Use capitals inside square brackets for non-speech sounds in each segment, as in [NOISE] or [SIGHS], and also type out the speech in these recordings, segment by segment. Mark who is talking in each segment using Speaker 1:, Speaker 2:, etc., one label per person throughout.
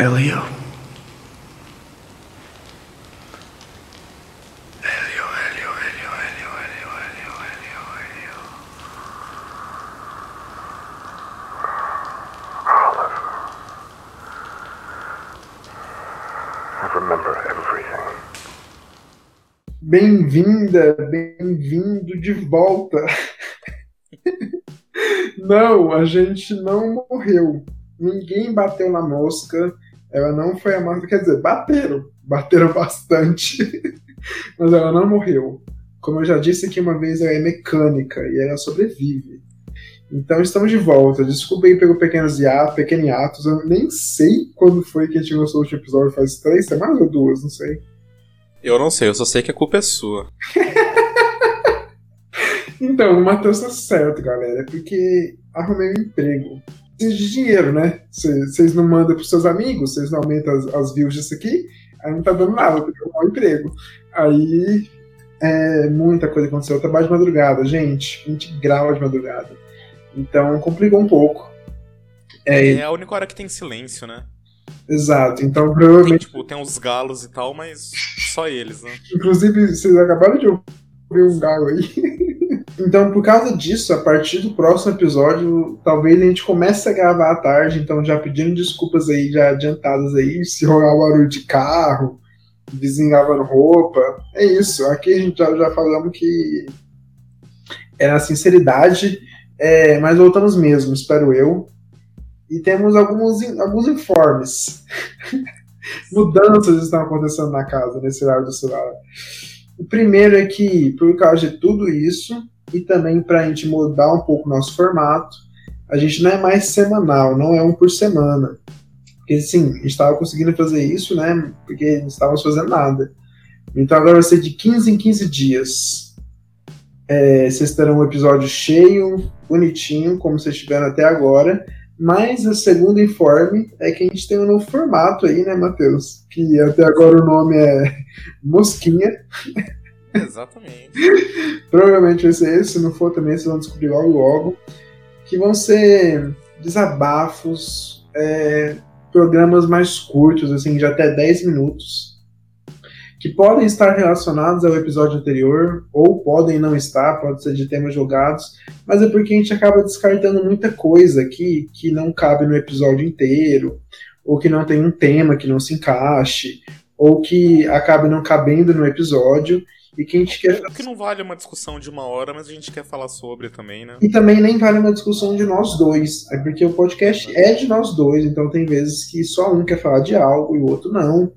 Speaker 1: Elio. Elio, Elio, Elio, Elio, Elio, Elio, Elio, Elio.
Speaker 2: I remember everything.
Speaker 3: Bem-vinda, bem-vindo de volta. [LAUGHS] não, a gente não morreu. Ninguém bateu na mosca. Ela não foi a mosca. Quer dizer, bateram. Bateram bastante. [LAUGHS] Mas ela não morreu. Como eu já disse aqui uma vez, ela é mecânica e ela sobrevive. Então estamos de volta. Desculpa aí pelo pequenos hiatos, pequeno hiatos. Eu nem sei quando foi que a gente lançou o último episódio. Faz três semanas ou duas, não sei.
Speaker 4: Eu não sei, eu só sei que a culpa é sua. [LAUGHS]
Speaker 3: Então, o Matheus tá certo, galera. Porque arrumei um emprego. De dinheiro, né? Vocês não mandam pros seus amigos, vocês não aumentam as, as views disso aqui, aí não tá dando nada, porque eu um emprego. Aí, é, muita coisa aconteceu. Eu trabalho de madrugada, gente. 20 graus de madrugada. Então, complicou um pouco. É,
Speaker 4: É a única hora que tem silêncio, né?
Speaker 3: exato. Então,
Speaker 4: Tem,
Speaker 3: provavelmente.
Speaker 4: tipo, tem uns galos e tal, mas só eles, né?
Speaker 3: Inclusive, vocês acabaram de ouvir um galo aí. [LAUGHS] então, por causa disso, a partir do próximo episódio, talvez a gente comece a gravar à tarde. Então, já pedindo desculpas aí, já adiantadas aí, se rolar barulho de carro, vizinho lavando roupa. É isso. Aqui a gente já, já falamos que é na sinceridade, é, mas voltamos mesmo, espero eu. E temos alguns, alguns informes. [LAUGHS] Mudanças estão acontecendo na casa nesse horário do celular. O primeiro é que, por causa de tudo isso, e também para a gente mudar um pouco o nosso formato, a gente não é mais semanal, não é um por semana. Porque, sim, a gente estava conseguindo fazer isso, né? Porque não estávamos fazendo nada. Então agora vai ser de 15 em 15 dias. É, vocês terão um episódio cheio, bonitinho, como vocês tiveram até agora. Mas o segundo informe é que a gente tem um novo formato aí, né, Matheus? Que até agora o nome é Mosquinha.
Speaker 4: Exatamente. [LAUGHS]
Speaker 3: Provavelmente vai ser esse, se não for também, vocês vão descobrir logo logo. Que vão ser desabafos, é, programas mais curtos, assim, de até 10 minutos. Que podem estar relacionados ao episódio anterior, ou podem não estar, pode ser de temas jogados, mas é porque a gente acaba descartando muita coisa aqui que não cabe no episódio inteiro, ou que não tem um tema que não se encaixe, ou que acabe não cabendo no episódio, e que a gente quer
Speaker 4: O que não vale uma discussão de uma hora, mas a gente quer falar sobre também, né?
Speaker 3: E também nem vale uma discussão de nós dois. É porque o podcast é de nós dois, então tem vezes que só um quer falar de algo e o outro não.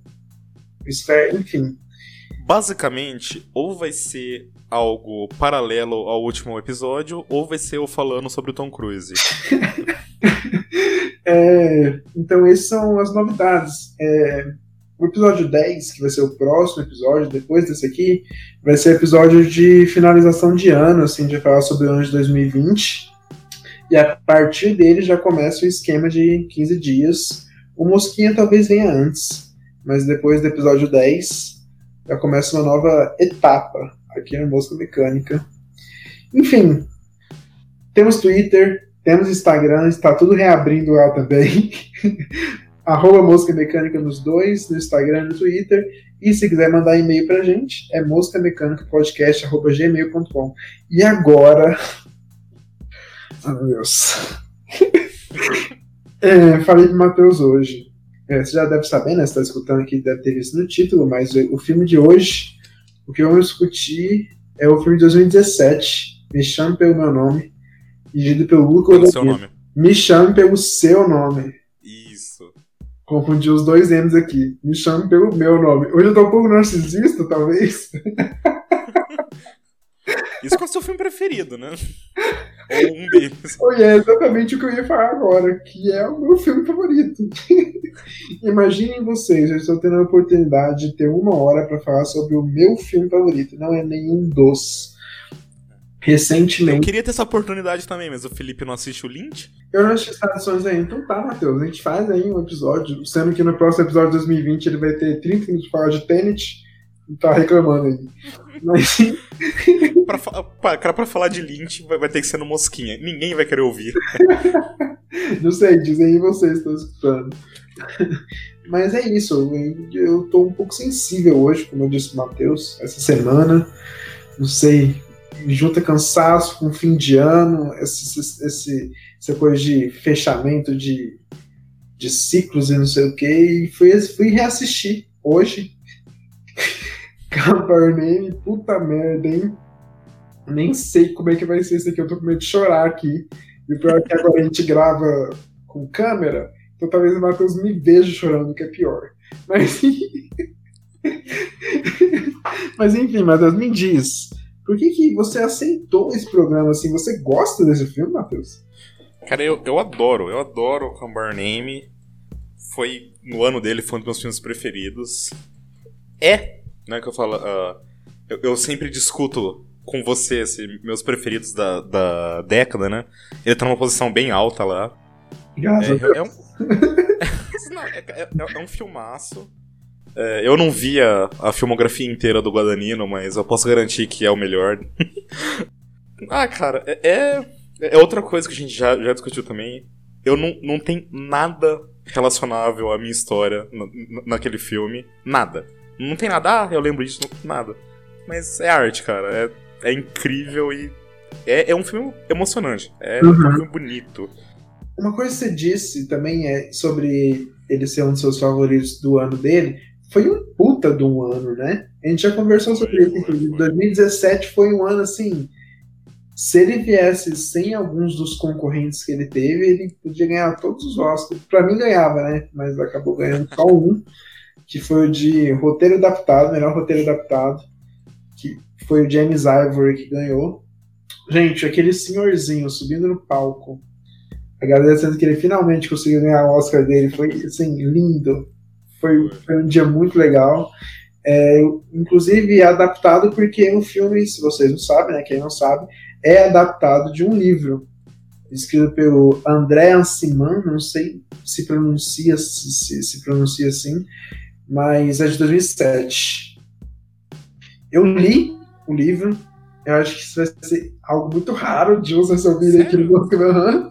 Speaker 3: Isso é, enfim.
Speaker 4: Basicamente, ou vai ser algo paralelo ao último episódio, ou vai ser eu falando sobre o Tom Cruise. [LAUGHS]
Speaker 3: É, então, essas são as novidades. É, o episódio 10, que vai ser o próximo episódio, depois desse aqui, vai ser episódio de finalização de ano, assim, de falar sobre o ano de 2020. E a partir dele já começa o esquema de 15 dias. O Mosquinha talvez venha antes, mas depois do episódio 10 já começa uma nova etapa aqui no Mosca Mecânica. Enfim, temos Twitter, temos Instagram, está tudo reabrindo lá também. [LAUGHS] Arroba Mosca Mecânica nos dois, no Instagram e no Twitter. E se quiser mandar e-mail pra gente, é moscamecanicapodcast.gmail.com. E agora. Ah, [LAUGHS] meu Deus. [LAUGHS] é, falei pro Matheus hoje. É, você já deve saber, né? Você tá escutando aqui, deve ter visto no título, mas o filme de hoje, o que vamos discutir é o filme de 2017, Me Chame Pelo Meu Nome, dirigido pelo Luca
Speaker 4: Qual o seu nome?
Speaker 3: Me chame pelo seu nome. Confundi os dois M's aqui. Me chame pelo meu nome. Hoje eu tô um pouco narcisista, talvez. [LAUGHS]
Speaker 4: Isso é o seu filme preferido, né? Ou um deles.
Speaker 3: Foi é exatamente o que eu ia falar agora, que é o meu filme favorito. [LAUGHS] Imaginem vocês, eu estou tendo a oportunidade de ter uma hora para falar sobre o meu filme favorito. Não é nenhum dos.
Speaker 4: Eu
Speaker 3: Recentemente.
Speaker 4: queria ter essa oportunidade também, mas o Felipe não assiste o Lynch.
Speaker 3: Eu não assisti traduções aí, então tá, Matheus. A gente faz aí um episódio, sendo que no próximo episódio de 2020 ele vai ter 30 minutos de falar de Tenet e tá reclamando aí. Mas [LAUGHS]
Speaker 4: Pra, pra, cara, pra falar de Lynch vai, vai ter que ser no Mosquinha. Ninguém vai querer ouvir. [LAUGHS]
Speaker 3: Não sei, dizem aí vocês estão escutando. [LAUGHS] Mas é isso, eu, eu tô um pouco sensível hoje, como eu disse pro Matheus, essa semana. Não sei, junta cansaço com fim de ano, esse, esse, essa coisa de fechamento de, de ciclos e não sei o que, e fui, fui reassistir hoje. [LAUGHS] Camper Name, puta merda, hein? Nem sei como é que vai ser isso aqui, eu tô com medo de chorar aqui. E o pior é que agora a gente grava com câmera, então talvez o Matheus me veja chorando, que é pior. Mas, [LAUGHS] Mas enfim, Matheus, me diz. Por que, que você aceitou esse programa assim? Você gosta desse filme, Matheus?
Speaker 4: Cara, eu, eu adoro, eu adoro o Cambar Name. Foi. No ano dele, foi um dos meus filmes preferidos. É, né, que eu falo. Uh, eu, eu, sempre discuto com você assim, meus preferidos da, da década, né? Ele tá numa posição bem alta lá.
Speaker 3: Graças é,
Speaker 4: é, um, [LAUGHS] é, é, é, um filmaço. É, eu não vi a, a, filmografia inteira do Guadagnino, mas eu posso garantir que é o melhor. [LAUGHS] ah, cara, é, é, é, outra coisa que a gente já, já discutiu também. Eu não, não tem nada relacionável à minha história na, naquele filme. Nada. Não tem nada, ah, eu lembro disso, nada. Mas é arte, cara. É, é incrível e. É, é um filme emocionante. É uhum. um filme bonito.
Speaker 3: Uma coisa que você disse também é sobre ele ser um dos seus favoritos do ano dele. Foi um puta de um ano, né? A gente já conversou sobre isso, inclusive. 2017 foi um ano assim. Se ele viesse sem alguns dos concorrentes que ele teve, ele podia ganhar todos os Oscars. Pra mim ganhava, né? Mas acabou ganhando só um, que foi o de roteiro adaptado, melhor roteiro adaptado, que foi o James Ivory que ganhou. Gente, aquele senhorzinho subindo no palco agradecendo que ele finalmente conseguiu ganhar o Oscar dele. Foi, assim, lindo. Foi, foi um dia muito legal. É, inclusive, é adaptado porque o filme, se vocês não sabem, né, quem não sabe, é adaptado de um livro escrito pelo André Anciman, não sei se pronuncia, se, se pronuncia assim, mas é de 2007. Eu li o livro, eu acho que isso vai ser algo muito raro de você ouvir aqui no Uhum.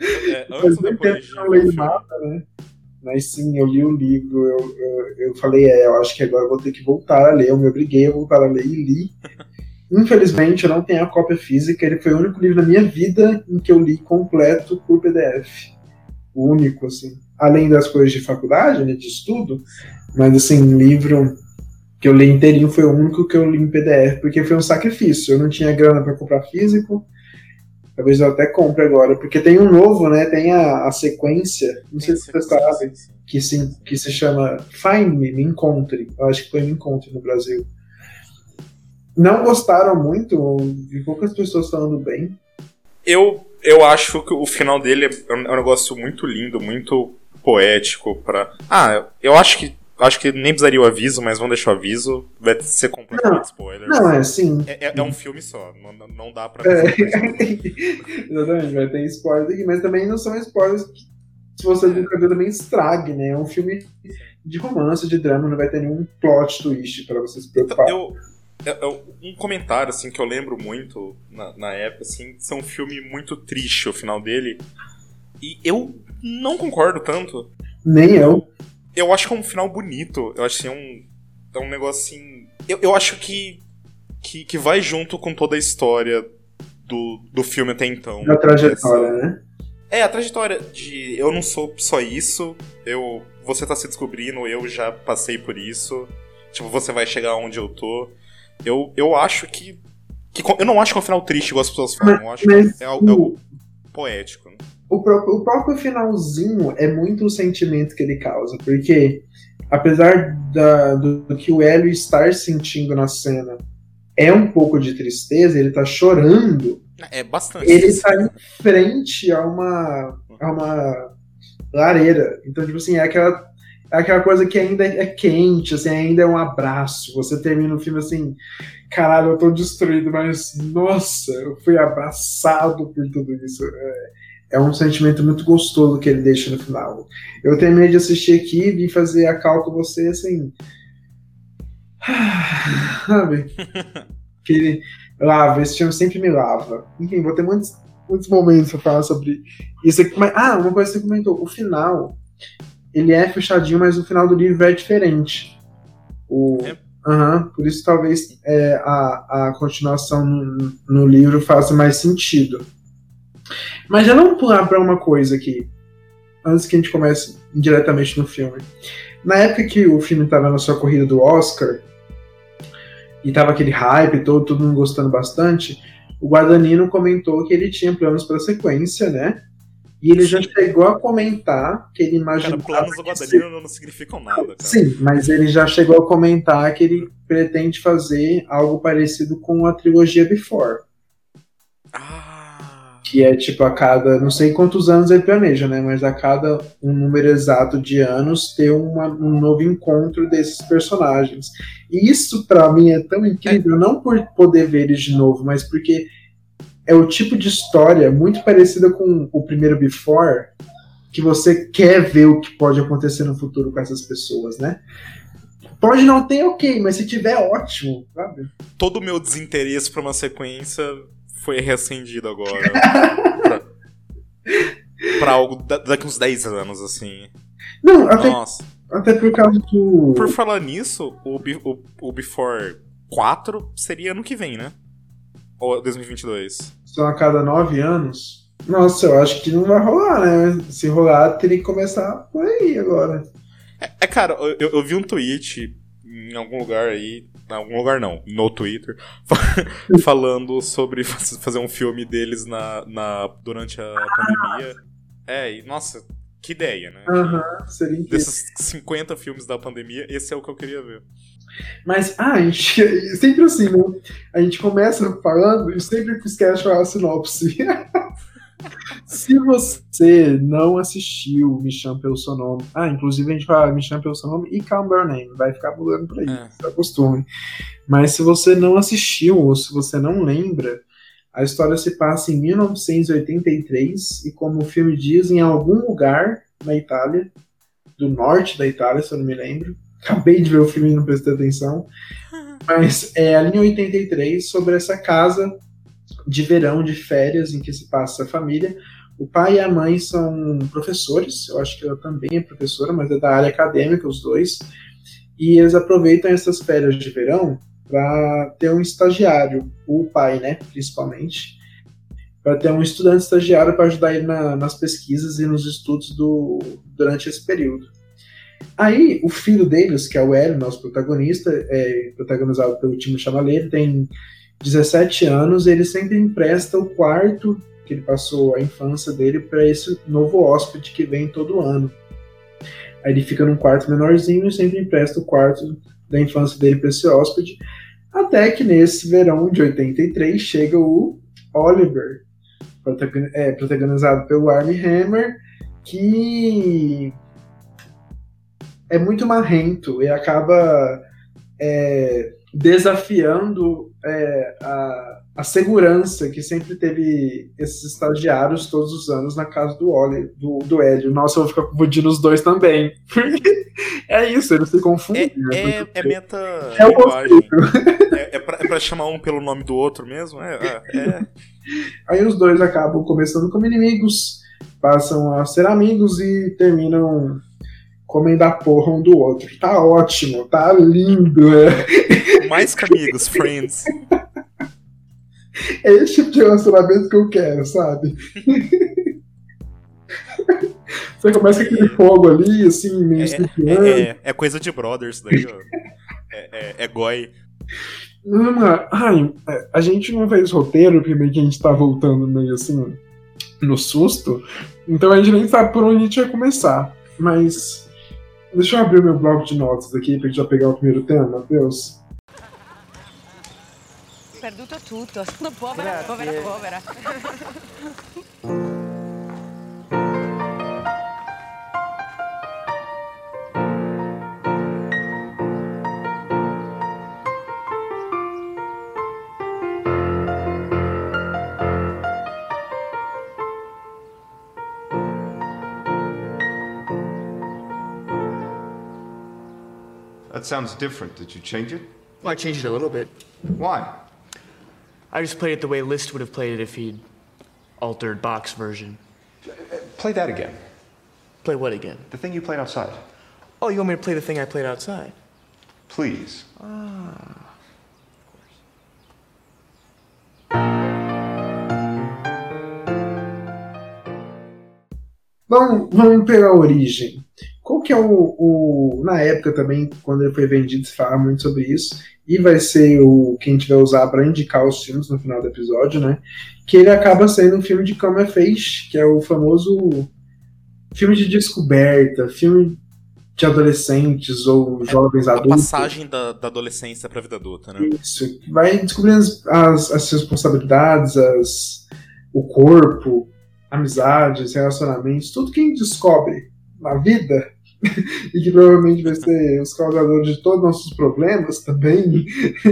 Speaker 4: É, antes depois de
Speaker 3: não leio nada, né? Mas sim, eu li o livro, eu, eu, eu, falei, é, eu acho que agora eu vou ter que voltar a ler, eu me obriguei a voltar a ler e li. Infelizmente, eu não tenho a cópia física, ele foi o único livro na minha vida em que eu li completo por PDF. O único, assim. Além das coisas de faculdade, né, de estudo, mas assim, livro que eu li inteirinho foi o único que eu li em PDF, porque foi um sacrifício. Eu não tinha grana para comprar físico, Talvez eu até compre agora, porque tem um novo, né? Tem a, a sequência, não sei se você sabe, que se, que se chama Find Me, Me Encontre. Eu acho que foi Me Encontre no Brasil. Não gostaram muito, vi poucas pessoas falando bem.
Speaker 4: Eu, eu acho que o final dele é um negócio muito lindo, muito poético para Ah, eu acho que acho que nem precisaria o aviso, mas vamos deixar o aviso. Vai ser completamente não, spoiler.
Speaker 3: Não, é assim.
Speaker 4: É, é, é, um filme só, não, não dá pra. É. [LAUGHS]
Speaker 3: Exatamente, vai ter spoilers aqui, mas também não são spoilers que, se você é. nunca viu, também estrague, né? É um filme de romance, de drama, não vai ter nenhum plot twist pra você se preocupar.
Speaker 4: Eu, eu, um comentário assim que eu lembro muito na, na época, assim, é um filme muito triste o final dele. E eu não concordo tanto.
Speaker 3: Nem eu
Speaker 4: eu acho que é um final bonito. Eu acho que é um, é um negócio assim. Eu, eu acho que, que, que vai junto com toda a história do, do filme até então.
Speaker 3: Da trajetória, Essa... né?
Speaker 4: É, a trajetória de eu não sou só isso, eu você tá se descobrindo, eu já passei por isso. Tipo, você vai chegar onde eu tô. Eu, eu acho que, que. Eu não acho que é um final triste, igual as pessoas falam. Eu acho que é algo, é algo poético.
Speaker 3: O próprio, o próprio finalzinho é muito o sentimento que ele causa, porque apesar da, do, do, que o Hélio estar sentindo na cena é um pouco de tristeza, ele tá chorando.
Speaker 4: É bastante.
Speaker 3: Ele tá em frente a uma, a uma lareira. Então, tipo assim, é aquela, é aquela coisa que ainda é quente, assim, ainda é um abraço. Você termina o filme assim, caralho, eu tô destruído, mas nossa, eu fui abraçado por tudo isso. É, é um sentimento muito gostoso que ele deixa no final. Eu terminei de assistir aqui e vim fazer a cal com você assim. [SIGHS] Sabe? [LAUGHS] que ele lava, esse filme sempre me lava. Enfim, vou ter muitos muitos momentos pra falar sobre isso aqui. Mas, ah, uma coisa que você comentou, o final, ele é fechadinho, mas o final do livro é diferente. O,
Speaker 4: É.
Speaker 3: Por isso talvez é, a, a continuação no, no livro faça mais sentido. Mas já vamos pular para uma coisa aqui, antes que a gente comece diretamente no filme. Na época que o filme estava na sua corrida do Oscar, e tava aquele hype todo, todo mundo gostando bastante, o Guadagnino comentou que ele tinha planos para sequência, né? E ele já
Speaker 4: Sim.
Speaker 3: chegou a comentar que ele
Speaker 4: Cara,
Speaker 3: imaginava.
Speaker 4: planos do Guadagnino não significam nada, cara.
Speaker 3: Sim, mas ele já chegou a comentar que ele pretende fazer algo parecido com a trilogia Before.
Speaker 4: Ah.
Speaker 3: Que é tipo a cada. Não sei quantos anos ele planeja, né? Mas a cada um número exato de anos ter uma- um novo encontro desses personagens. E isso pra mim é tão incrível, não por poder ver eles de novo, mas porque é o tipo de história muito parecida com o primeiro Before, que você quer ver o que pode acontecer no futuro com essas pessoas, né? Pode não ter, ok, mas se tiver, ótimo, sabe?
Speaker 4: Todo o meu desinteresse pra uma sequência foi reacendido agora. pra, [LAUGHS] pra algo da- daqui uns 10 anos, assim.
Speaker 3: Não, até,
Speaker 4: Nossa.
Speaker 3: até por causa do.
Speaker 4: Por falar nisso, o, o, o Before 4 seria ano que vem, né? Ou 2022?
Speaker 3: São a cada nove anos. Nossa, eu acho que não vai rolar, né? Se rolar, teria que começar por aí agora.
Speaker 4: É, cara, eu, eu- eu vi um tweet em algum lugar aí. Em algum lugar não, no Twitter, [LAUGHS] falando sobre faz- fazer um filme deles na, na, durante a pandemia. É, e nossa, que ideia, né?
Speaker 3: Aham, seria incrível.
Speaker 4: Desses 50 filmes da pandemia, esse é o que eu queria ver.
Speaker 3: Mas, ah, a gente, [LAUGHS] sempre assim, né? A gente começa falando e sempre esquece a sinopse. [LAUGHS] Se você não assistiu Me Chame Pelo Seu Nome, ah, inclusive a gente fala Me Chame Pelo Seu Nome e Calm Your Name, vai ficar pulando por aí,
Speaker 4: É.
Speaker 3: se acostume. Mas se você não assistiu ou se você não lembra, a história se passa em 1983 e, como o filme diz, em algum lugar na Itália, do norte da Itália, se eu não me lembro. Acabei de ver o filme e não prestei atenção. [LAUGHS] Mas é ali em 83, sobre essa casa de verão, de férias, em que se passa a família. O pai e a mãe são professores, eu acho que ela também é professora, mas é da área acadêmica, os dois. E eles aproveitam essas férias de verão para ter um estagiário, o pai, né, principalmente, para ter um estudante estagiário para ajudar ele na- nas pesquisas e nos estudos do, durante esse período. Aí, o filho deles, que é o Hélio, nosso protagonista, é protagonizado pelo Timo ele tem 17 anos, ele sempre empresta o quarto que ele passou a infância dele para esse novo hóspede que vem todo ano. Aí ele fica num quarto menorzinho e sempre empresta o quarto da infância dele para esse hóspede, até que nesse verão de 83 chega o Oliver, é, protagonizado pelo Armie Hammer, que é muito marrento e acaba é, desafiando é, a, a segurança que sempre teve esses estagiários todos os anos na casa do Oli, do, do Hélio. Nossa, eu vou ficar confundindo os dois também. [LAUGHS] é isso, eles se confundem.
Speaker 4: É,
Speaker 3: né?
Speaker 4: é, é meta
Speaker 3: É o. [LAUGHS]
Speaker 4: É, é, pra, é pra chamar um pelo nome do outro mesmo? É, é, é. [LAUGHS]
Speaker 3: Aí os dois acabam começando como inimigos, passam a ser amigos e terminam comendo a porra um do outro. Tá ótimo, tá lindo. É,
Speaker 4: Mais que amigos, friends.
Speaker 3: é esse tipo de relacionamento que eu quero, sabe? [LAUGHS] Você começa com aquele fogo ali, assim, meio
Speaker 4: É, é, é, é coisa de brothers daí, ó. É, é, é goi.
Speaker 3: Não, mano, ai, é, a gente não fez roteiro, primeiro que a gente tá voltando meio assim, no susto, então a gente nem sabe por onde a gente vai começar. Mas deixa eu abrir meu bloco de notas aqui pra gente já pegar o primeiro tema, Matheus.
Speaker 5: Perduto tutto, sono povera, povera, povera.
Speaker 1: That sounds different. Did you change it?
Speaker 6: Well, I changed it a little bit.
Speaker 1: Why?
Speaker 6: I just played it the way List would have played it if he'd altered box version.
Speaker 7: Play that again.
Speaker 6: Play what again?
Speaker 7: The thing you played outside.
Speaker 6: Oh, you want me to play the thing I played outside?
Speaker 7: Please. Ah.
Speaker 3: Vamos, vamos pegar a origem. Qual que é o, o- Na época também, quando ele foi vendido, se fala muito sobre isso. E vai ser o que a gente vai usar para indicar os filmes no final do episódio, né? Que ele acaba sendo um filme de Come of Age, que é o famoso filme de descoberta, filme de adolescentes ou jovens
Speaker 4: A
Speaker 3: adultos.
Speaker 4: passagem da, da adolescência pra vida adulta, né?
Speaker 3: Isso, vai descobrindo as, as, as responsabilidades, as, o corpo, amizades, relacionamentos, tudo que a gente descobre na vida [LAUGHS] e que provavelmente vai ser os causadores de todos os nossos problemas também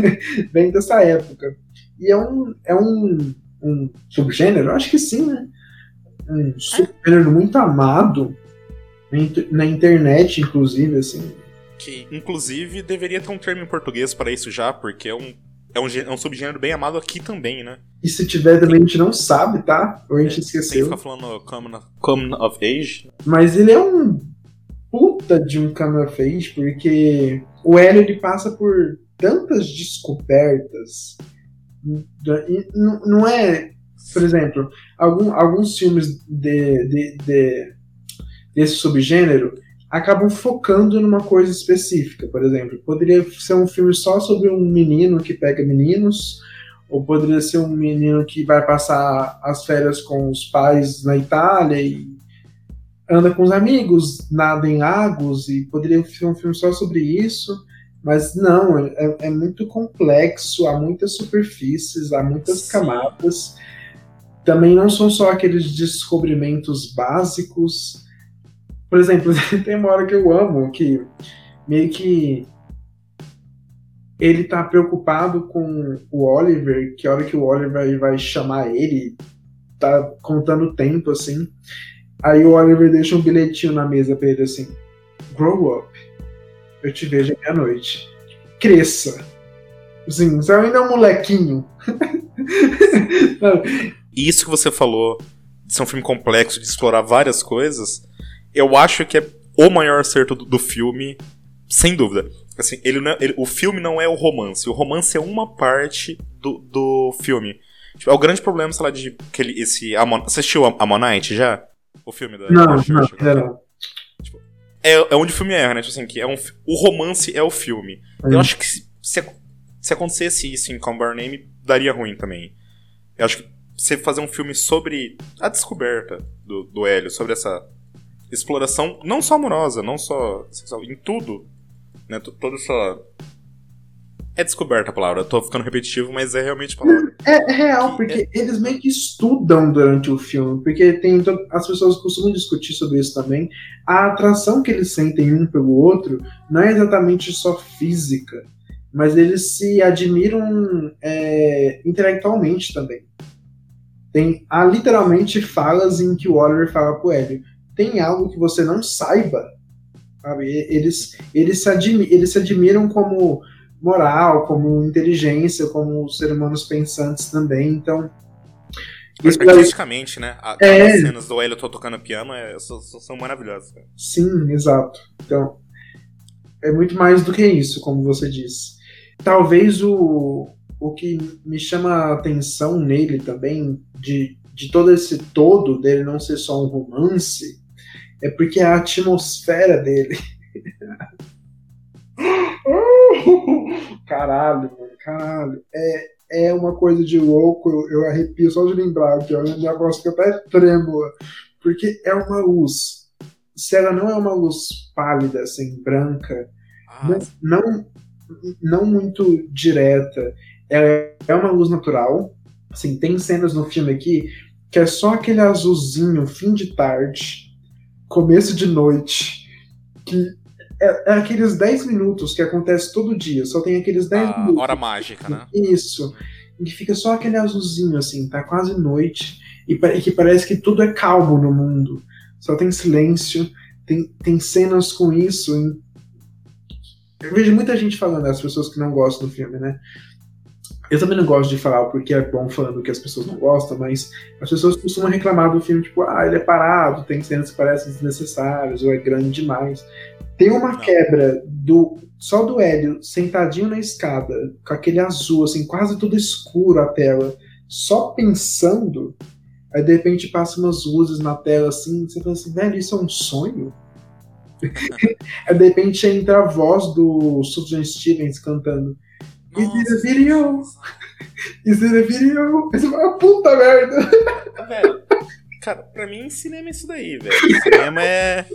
Speaker 3: [LAUGHS] vem dessa época. E é um, é um, um subgênero, acho que sim, né? Um subgênero muito amado na inter- na internet, inclusive, assim.
Speaker 4: Que, inclusive, deveria ter um termo em português para isso já, porque é um, é um, é um subgênero bem amado aqui também, né?
Speaker 3: E se tiver também, a gente não sabe, tá? Ou a gente
Speaker 4: Sem
Speaker 3: esqueceu.
Speaker 4: ficar falando Common, common of Age.
Speaker 3: Mas ele é um puta de um of age, porque o Hélio ele passa por tantas descobertas. E n- não é, por exemplo, algum- alguns filmes de, de- de- desse subgênero acabam focando numa coisa específica. Por exemplo, poderia ser um filme só sobre um menino que pega meninos, ou poderia ser um menino que vai passar as férias com os pais na Itália e anda com os amigos, nada em lagos, e poderia ser um filme só sobre isso. Mas não, é, é muito complexo, há muitas superfícies, há muitas
Speaker 4: Sim.
Speaker 3: camadas. Também não são só aqueles descobrimentos básicos. Por exemplo, [LAUGHS] tem uma hora que eu amo, que meio que ele tá preocupado com o Oliver, que a hora que o Oliver vai chamar ele, tá contando o tempo, assim. Aí o Oliver deixa um bilhetinho na mesa pra ele assim: Grow up. Eu te vejo à meia-noite. Cresça. Assim, você ainda é um molequinho. [LAUGHS]
Speaker 4: Isso que você falou de ser um filme complexo, de explorar várias coisas, eu acho que é o maior acerto do, do filme, sem dúvida. Assim, ele não é- ele- o filme não é o romance. O romance é uma parte do, do filme. Tipo, é o grande problema, sei lá, de aquele, esse Amon, assistiu Am- Ammonite já? O filme da
Speaker 3: não,
Speaker 4: da
Speaker 3: não, não.
Speaker 4: É, é onde o filme erra, né? Tipo assim, que é um, o romance é o filme. Eu
Speaker 3: Hum.
Speaker 4: acho que se, se, ac- se acontecesse isso em Come By Your Name, daria ruim também. Eu acho que você fazer um filme sobre a descoberta do, do Hélio, sobre essa exploração, não só amorosa, não só sexual, em tudo, né? to- Toda essa... É descoberta a palavra, eu tô ficando repetitivo, mas é realmente a palavra.
Speaker 3: É, é real, porque eles meio que estudam durante o filme, porque tem to- as pessoas costumam discutir sobre isso também. A atração que eles sentem um pelo outro não é exatamente só física, mas eles se admiram é, intelectualmente também. Tem há literalmente falas em que o Oliver fala pro Hélio: tem algo que você não saiba. Sabe? Eles, eles, se admi- eles se admiram como moral, como inteligência, como seres humanos pensantes também. Então, isso daí-
Speaker 4: Artisticamente, né? A-
Speaker 3: É.
Speaker 4: As cenas do Hélio tocando piano é, são, são- maravilhosas. cara.
Speaker 3: sim, exato. Então, é muito mais do que isso, como você disse. Talvez o, o que me chama a atenção nele também, de, de todo esse todo dele não ser só um romance, é porque a atmosfera dele. [LAUGHS] [GASPS] [LAUGHS] caralho, mano, caralho. É, é uma coisa de louco, eu, eu arrepio só de lembrar aqui, ó, minha voz fica até trêmula. Porque é uma luz. Se ela não é uma luz pálida, assim, branca,
Speaker 4: Ah,
Speaker 3: não, não, não muito direta. É, é uma luz natural. Assim, tem cenas no filme aqui que é só aquele azulzinho, fim de tarde, começo de noite, que é, é aqueles 10 minutos que acontece todo dia, só tem aqueles 10
Speaker 4: a
Speaker 3: minutos.
Speaker 4: hora mágica, né?
Speaker 3: Isso. E que fica só aquele azulzinho, assim, tá quase noite, e, e que parece que tudo é calmo no mundo. Só tem silêncio, tem, tem cenas com isso. em- Eu vejo muita gente falando, as pessoas que não gostam do filme, né? Eu também não gosto de falar porque é bom falando que as pessoas não gostam, mas as pessoas costumam reclamar do filme, tipo, ah, ele é parado, tem cenas que parecem desnecessárias, ou é grande demais. Tem uma
Speaker 4: Não.
Speaker 3: quebra do só do Hélio sentadinho na escada, com aquele azul, assim, quase tudo escuro a tela, só pensando. Aí de repente passa umas luzes na tela assim, você fala assim, velho, isso é um sonho? [LAUGHS] aí de repente entra a voz do Sufjan Stevens cantando. Is it a video? Is it a video? Aí você fala, puta merda!
Speaker 4: Velho, cara, pra mim cinema é isso daí, velho. Cinema é.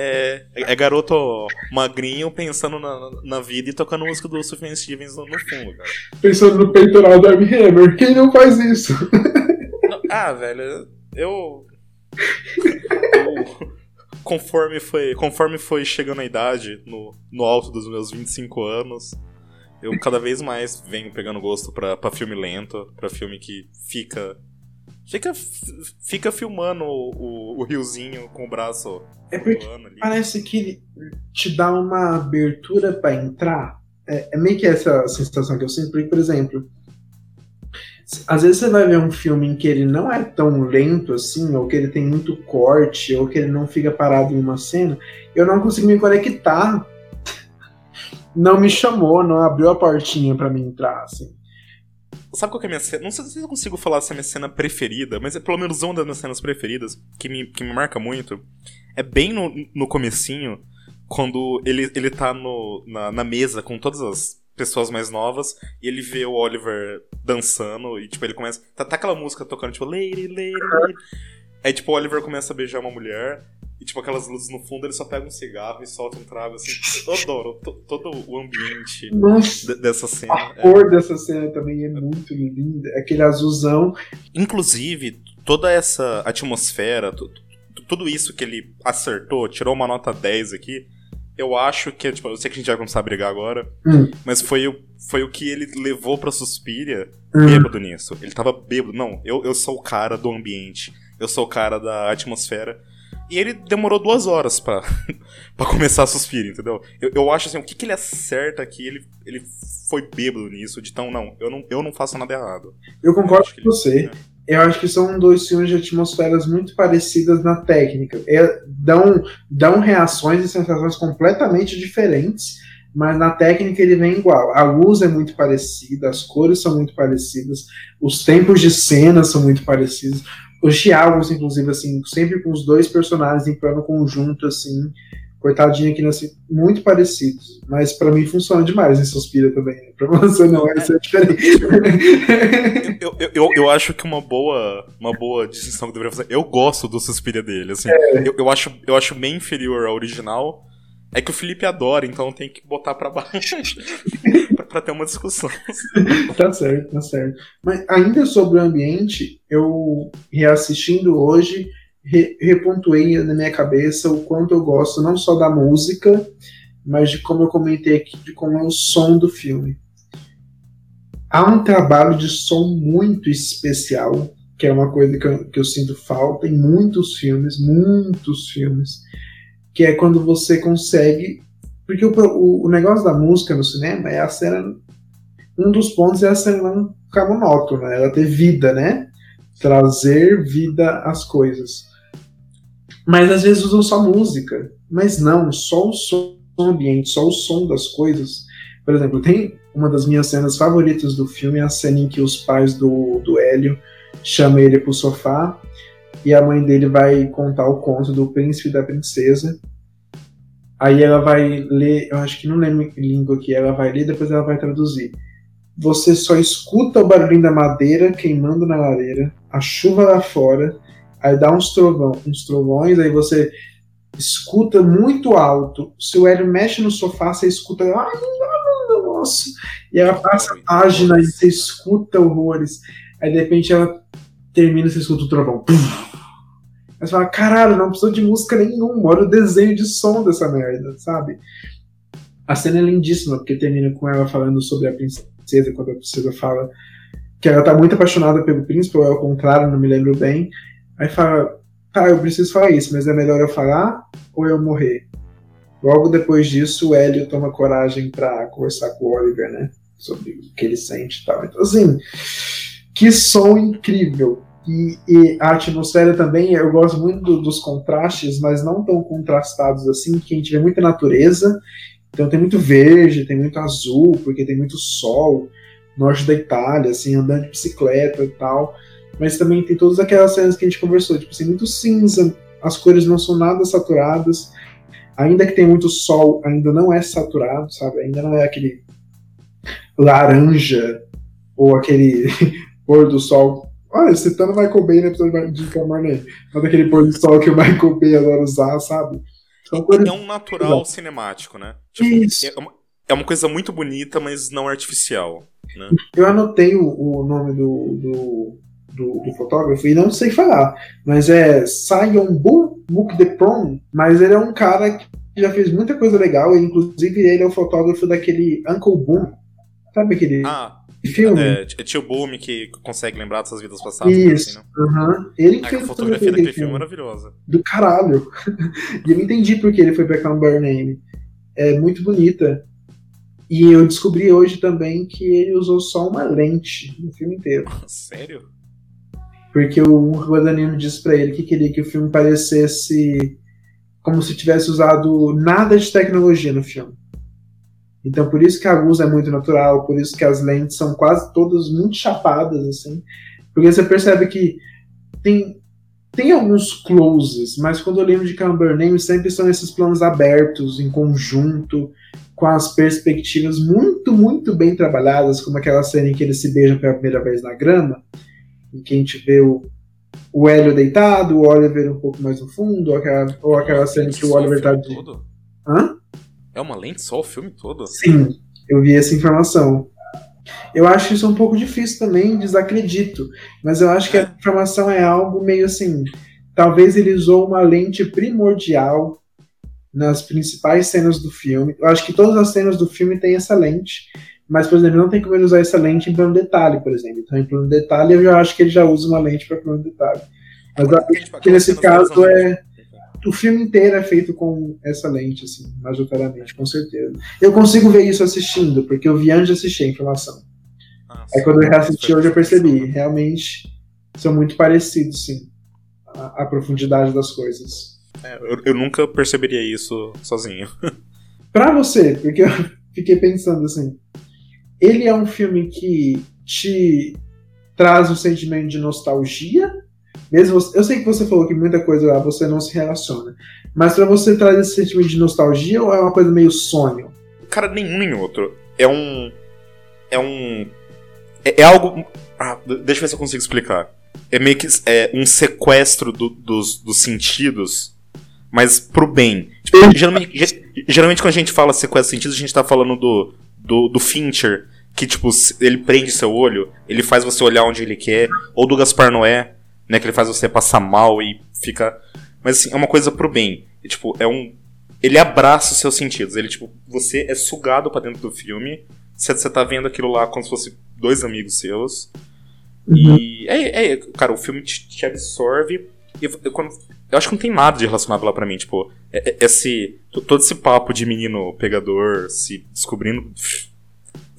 Speaker 4: É, é garoto magrinho pensando na, na vida e tocando música do Sufjan Stevens no, no fundo, cara.
Speaker 3: Pensando no peitoral do Armie Hammer, quem não faz isso?
Speaker 4: Não, ah, velho, eu. eu- conforme, foi, conforme foi chegando a idade, no, no alto dos meus 25 anos, eu cada vez mais venho pegando gosto pra, pra filme lento, pra filme que fica. Fica, fica filmando o, o, o riozinho com o braço
Speaker 3: É porque
Speaker 4: voando ali.
Speaker 3: parece que ele te dá uma abertura pra entrar. É, é meio que essa sensação que eu sinto, porque, por exemplo, às vezes você vai ver um filme em que ele não é tão lento assim, ou que ele tem muito corte, ou que ele não fica parado em uma cena, eu não consigo me conectar. [LAUGHS] Não me chamou, não abriu a portinha pra mim entrar, assim.
Speaker 4: Sabe qual que é a minha cena? Não sei se eu consigo falar se é a minha cena preferida, mas é pelo menos uma das minhas cenas preferidas, que me, que me marca muito. É bem no, no comecinho, quando ele, ele tá no, na, na mesa com todas as pessoas mais novas, e ele vê o Oliver dançando, e tipo, ele começa. Tá, tá aquela música tocando, tipo, Lady, Lady, Lady. Aí, tipo, o Oliver começa a beijar uma mulher, e tipo, aquelas luzes no fundo, ele só pega um cigarro e solta um trago, assim. Eu adoro to- todo o ambiente
Speaker 3: Nossa,
Speaker 4: de- dessa cena.
Speaker 3: a
Speaker 4: É.
Speaker 3: cor dessa cena também é muito linda. Aquele azulzão.
Speaker 4: Inclusive, toda essa atmosfera, tu- tu- tudo isso que ele acertou, tirou uma nota 10 aqui, eu acho que, tipo, eu sei que a gente vai começar a brigar agora,
Speaker 3: Hum.
Speaker 4: mas foi o, foi o que ele levou pra Suspiria
Speaker 3: Hum.
Speaker 4: bêbado nisso. Ele tava bêbado. Não, eu, eu sou o cara do ambiente, eu sou o cara da atmosfera. E ele demorou duas horas pra, [LAUGHS] pra começar a Suspiria, entendeu? Eu, eu acho assim, o que, que ele acerta aqui, ele, ele foi bêbado nisso, de tão, não, eu não, eu não faço nada errado.
Speaker 3: Eu concordo
Speaker 4: que
Speaker 3: com
Speaker 4: ele-
Speaker 3: você. Eu acho que são dois filmes de atmosferas muito parecidas na técnica. É, dão, dão reações e sensações completamente diferentes, mas na técnica ele vem igual. A luz é muito parecida, as cores são muito parecidas, os tempos de cena são muito parecidos, os diálogos, inclusive, assim, sempre com os dois personagens em plano conjunto, assim, coitadinho aqui, assim, muito parecidos. Mas pra mim funciona demais em Suspira também. né? Pra você não, essa é diferente. [LAUGHS]
Speaker 4: Eu, eu, eu, eu acho que uma boa, uma boa distinção que eu deveria fazer. Eu gosto do Suspiria dele, assim. Eu, eu, acho, eu acho bem inferior ao original. É que o Felipe adora, então tem que botar pra baixo [LAUGHS] pra ter uma discussão. [LAUGHS]
Speaker 3: Tá certo, tá certo. Mas ainda sobre o ambiente, eu reassistindo hoje, re repontuei na minha cabeça o quanto eu gosto não só da música, mas de como eu comentei aqui, de como é o som do filme. Há um trabalho de som muito especial, que é uma coisa que eu, que eu sinto falta em muitos filmes, muitos filmes, que é quando você consegue. Porque o, o, o negócio da música no cinema é a cena um dos pontos é a cena não ficar monótona, ela ter vida, né? Trazer vida às coisas. Mas às vezes usam só música. Mas não, só o som ambiente, só o som das coisas. Por exemplo, tem uma das minhas cenas favoritas do filme, a cena em que os pais do, do Hélio chamam ele pro sofá e a mãe dele vai contar o conto do príncipe e da princesa. Aí ela vai ler, eu acho que não lembro que língua que ela vai ler, depois ela vai traduzir você só escuta o barulhinho da madeira queimando na lareira, a chuva lá fora, aí dá uns trovão, uns trovões, aí você escuta muito alto. Se o Hélio mexe no sofá, você escuta, ai, não, nossa. E ela passa a página e você escuta horrores. Aí de repente ela termina e você escuta o trovão. Aí você fala, caralho, não precisou de música nenhuma, olha o desenho de som dessa merda, sabe? A cena é lindíssima, porque termina com ela falando sobre a princesa quando a princesa fala que ela tá muito apaixonada pelo príncipe, ou é ao contrário, não me lembro bem. Aí fala, tá, eu preciso falar isso, mas é melhor eu falar ou eu morrer? Logo depois disso, o Hélio toma coragem para conversar com o Oliver, né? sobre o que ele sente e tal. Então, assim, que som incrível. E, e a atmosfera também, eu gosto muito do- dos contrastes, mas não tão contrastados assim, que a gente vê muita natureza. Então tem muito verde, tem muito azul, porque tem muito sol, norte da Itália, assim, andando de bicicleta e tal. Mas também tem todas aquelas cenas que a gente conversou, tipo assim, muito cinza, as cores não são nada saturadas. Ainda que tenha muito sol, ainda não é saturado, sabe? Ainda não é aquele laranja ou aquele [LAUGHS] pôr do sol. Olha, citando Michael Bay no episódio de Camarnet, mas aquele pôr do sol que o Michael Bay adora usar, sabe? Cores
Speaker 4: É um natural cinemático, né? Tipo,
Speaker 3: Isso.
Speaker 4: é, uma, é uma coisa muito bonita, mas não artificial. Né?
Speaker 3: Eu anotei o, o nome do, do, do, do fotógrafo e não sei falar, mas é Sion Bu Mukdepron, mas ele é um cara que já fez muita coisa legal, e inclusive ele é o fotógrafo daquele Uncle Boom, sabe aquele
Speaker 4: Ah,
Speaker 3: filme?
Speaker 4: é, é tio Boom que consegue lembrar dessas vidas passadas.
Speaker 3: Isso,
Speaker 4: Assim,
Speaker 3: aham. Ele que
Speaker 4: Ah,
Speaker 3: fez
Speaker 4: a fotografia daquele filme é maravilhosa.
Speaker 3: do caralho. [LAUGHS] e eu entendi porque ele foi pra Camber Name. É muito bonita. E eu descobri hoje também que ele usou só uma lente no filme inteiro. [LAUGHS]
Speaker 4: Sério?
Speaker 3: Porque o Guadagnino disse pra ele que queria que o filme parecesse como se tivesse usado nada de tecnologia no filme. Então por isso que a luz é muito natural, por isso que as lentes são quase todas muito chapadas, assim. Porque você percebe que tem, tem alguns closes, mas quando eu lembro de Camber Name sempre são esses planos abertos, em conjunto, com as perspectivas muito, muito bem trabalhadas, como aquela cena em que eles se beijam pela primeira vez na grama, em que a gente vê o, o Hélio deitado, o Oliver um pouco mais no fundo, ou aquela, ou aquela cena em que o Oliver tá de.
Speaker 4: todo?
Speaker 3: Hã?
Speaker 4: É uma lente só o filme todo?
Speaker 3: Sim, eu vi essa informação. Eu acho isso um pouco difícil também, desacredito. Mas eu acho que a informação é algo meio assim. Talvez ele usou uma lente primordial nas principais cenas do filme. Eu acho que todas as cenas do filme têm essa lente. Mas, por exemplo, não tem como ele usar essa lente em plano detalhe, por exemplo. Então, em plano detalhe, eu já acho que ele já usa uma lente para plano detalhe. Mas acho que nesse caso é. O filme inteiro é feito com essa lente, assim, majoritariamente, com certeza. Eu consigo ver isso assistindo, porque eu vi antes de assistir a informação.
Speaker 4: Ah,
Speaker 3: Aí quando eu reassisti hoje eu percebi, realmente são muito parecidos, sim. A, a profundidade das coisas.
Speaker 4: É, eu, eu nunca perceberia isso sozinho. [LAUGHS]
Speaker 3: Pra você, porque eu [LAUGHS] fiquei pensando assim, ele é um filme que te traz um sentimento de nostalgia, mesmo você- eu sei que você falou que muita coisa lá você não se relaciona, mas pra você traz esse sentimento de nostalgia ou é uma coisa meio sonho?
Speaker 4: Cara, nenhum nem outro. É um. É um. É, é algo. Ah, deixa eu ver se eu consigo explicar. É meio que é um sequestro do- dos, dos sentidos, mas pro bem. Tipo, geralmente, ge- geralmente quando a gente fala sequestro de sentidos, a gente tá falando do, do, do Fincher, que tipo, ele prende seu olho, ele faz você olhar onde ele quer, ou do Gaspar Noé, né, que ele faz você passar mal e fica. Mas assim, é uma coisa pro bem. E, tipo, é um. Ele abraça os seus sentidos. Ele, tipo, você é sugado pra dentro do filme. Você, você tá vendo aquilo lá como se fosse dois amigos seus. E. É, é, cara, o filme te, te absorve. E eu, eu- quando- eu acho que não tem nada de relacionado lá pra mim. Tipo, é- é- esse. to- Todo esse papo de menino pegador se descobrindo. pff,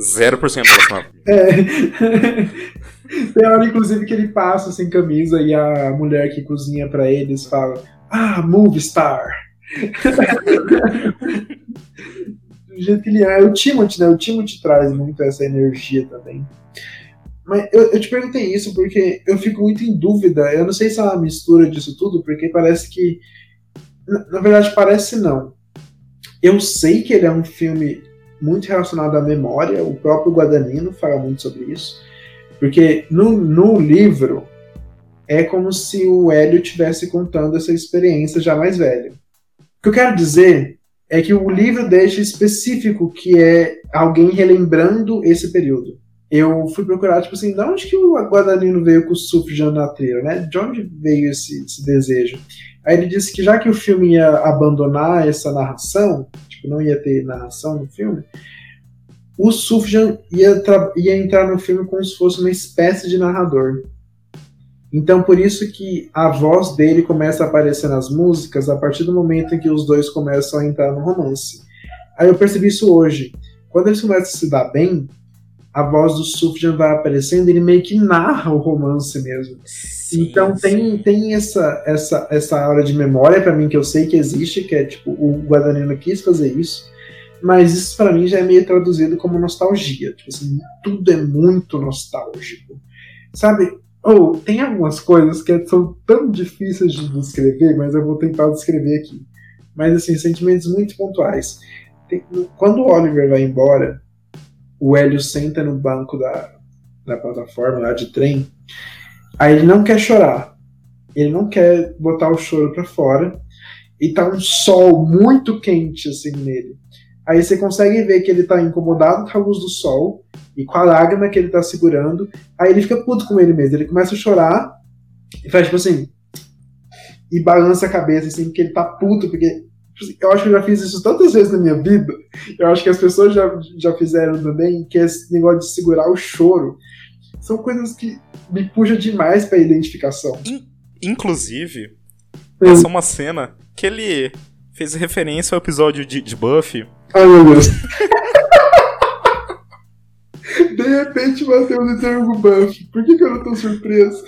Speaker 4: 0% relacionado.
Speaker 3: É. [LAUGHS] Tem hora, inclusive, que ele passa sem camisa e a mulher que cozinha pra eles fala: Ah, movie star. [LAUGHS] Do jeito que ele é. O Timothy, né? O Timothy traz muito essa energia também. Mas eu, eu te perguntei isso porque eu fico muito em dúvida. Eu não sei se é uma mistura disso tudo, porque parece que. Na, na verdade, parece não. Eu sei que ele é um filme muito relacionado à memória, o próprio Guadagnino fala muito sobre isso, porque no, no livro é como se o Hélio estivesse contando essa experiência já mais velho. O que eu quero dizer é que o livro deixa específico que é alguém relembrando esse período. Eu fui procurar, tipo assim, de onde que o Guadagnino veio com o Sufjan na trilha, né? De onde veio esse, esse desejo? Aí ele disse que já que o filme ia abandonar essa narração, tipo, não ia ter narração no filme, o Sufjan ia, ia entrar no filme como se fosse uma espécie de narrador. Então, por isso que a voz dele começa a aparecer nas músicas a partir do momento em que os dois começam a entrar no romance. Aí eu percebi isso hoje. Quando eles começam a se dar bem, a voz do Sufjan vai aparecendo, ele meio que narra o romance mesmo.
Speaker 4: Sim,
Speaker 3: então tem, tem essa, essa, essa aura de memória pra mim que eu sei que existe, que é tipo, o Guadagnino quis fazer isso, mas isso pra mim já é meio traduzido como nostalgia. Tipo assim, tudo é muito nostálgico. Sabe? Ou tem algumas coisas que são tão difíceis de descrever, mas eu vou tentar descrever aqui. Mas assim, sentimentos muito pontuais. Tem- quando o Oliver vai embora, o Hélio senta no banco da, da plataforma lá de trem, aí ele não quer chorar. Ele não quer botar o choro pra fora. E tá um sol muito quente assim nele. Aí você consegue ver que ele tá incomodado com a luz do sol e com a lágrima que ele tá segurando. Aí ele fica puto com ele mesmo. Ele começa a chorar e faz tipo assim. E balança a cabeça assim, porque ele tá puto, porque. tipo assim, Eu acho que eu já fiz isso tantas vezes na minha vida. Eu acho que as pessoas já, já fizeram também, que é esse negócio de segurar o choro. São coisas que me puxam demais pra identificação.
Speaker 4: Inclusive,
Speaker 3: Hum.
Speaker 4: essa é uma cena que ele fez referência ao episódio de, de Buffy.
Speaker 3: Ai meu Deus. [LAUGHS] De repente Matheus interroga o Buff. Por que, que eu não tô surpreso?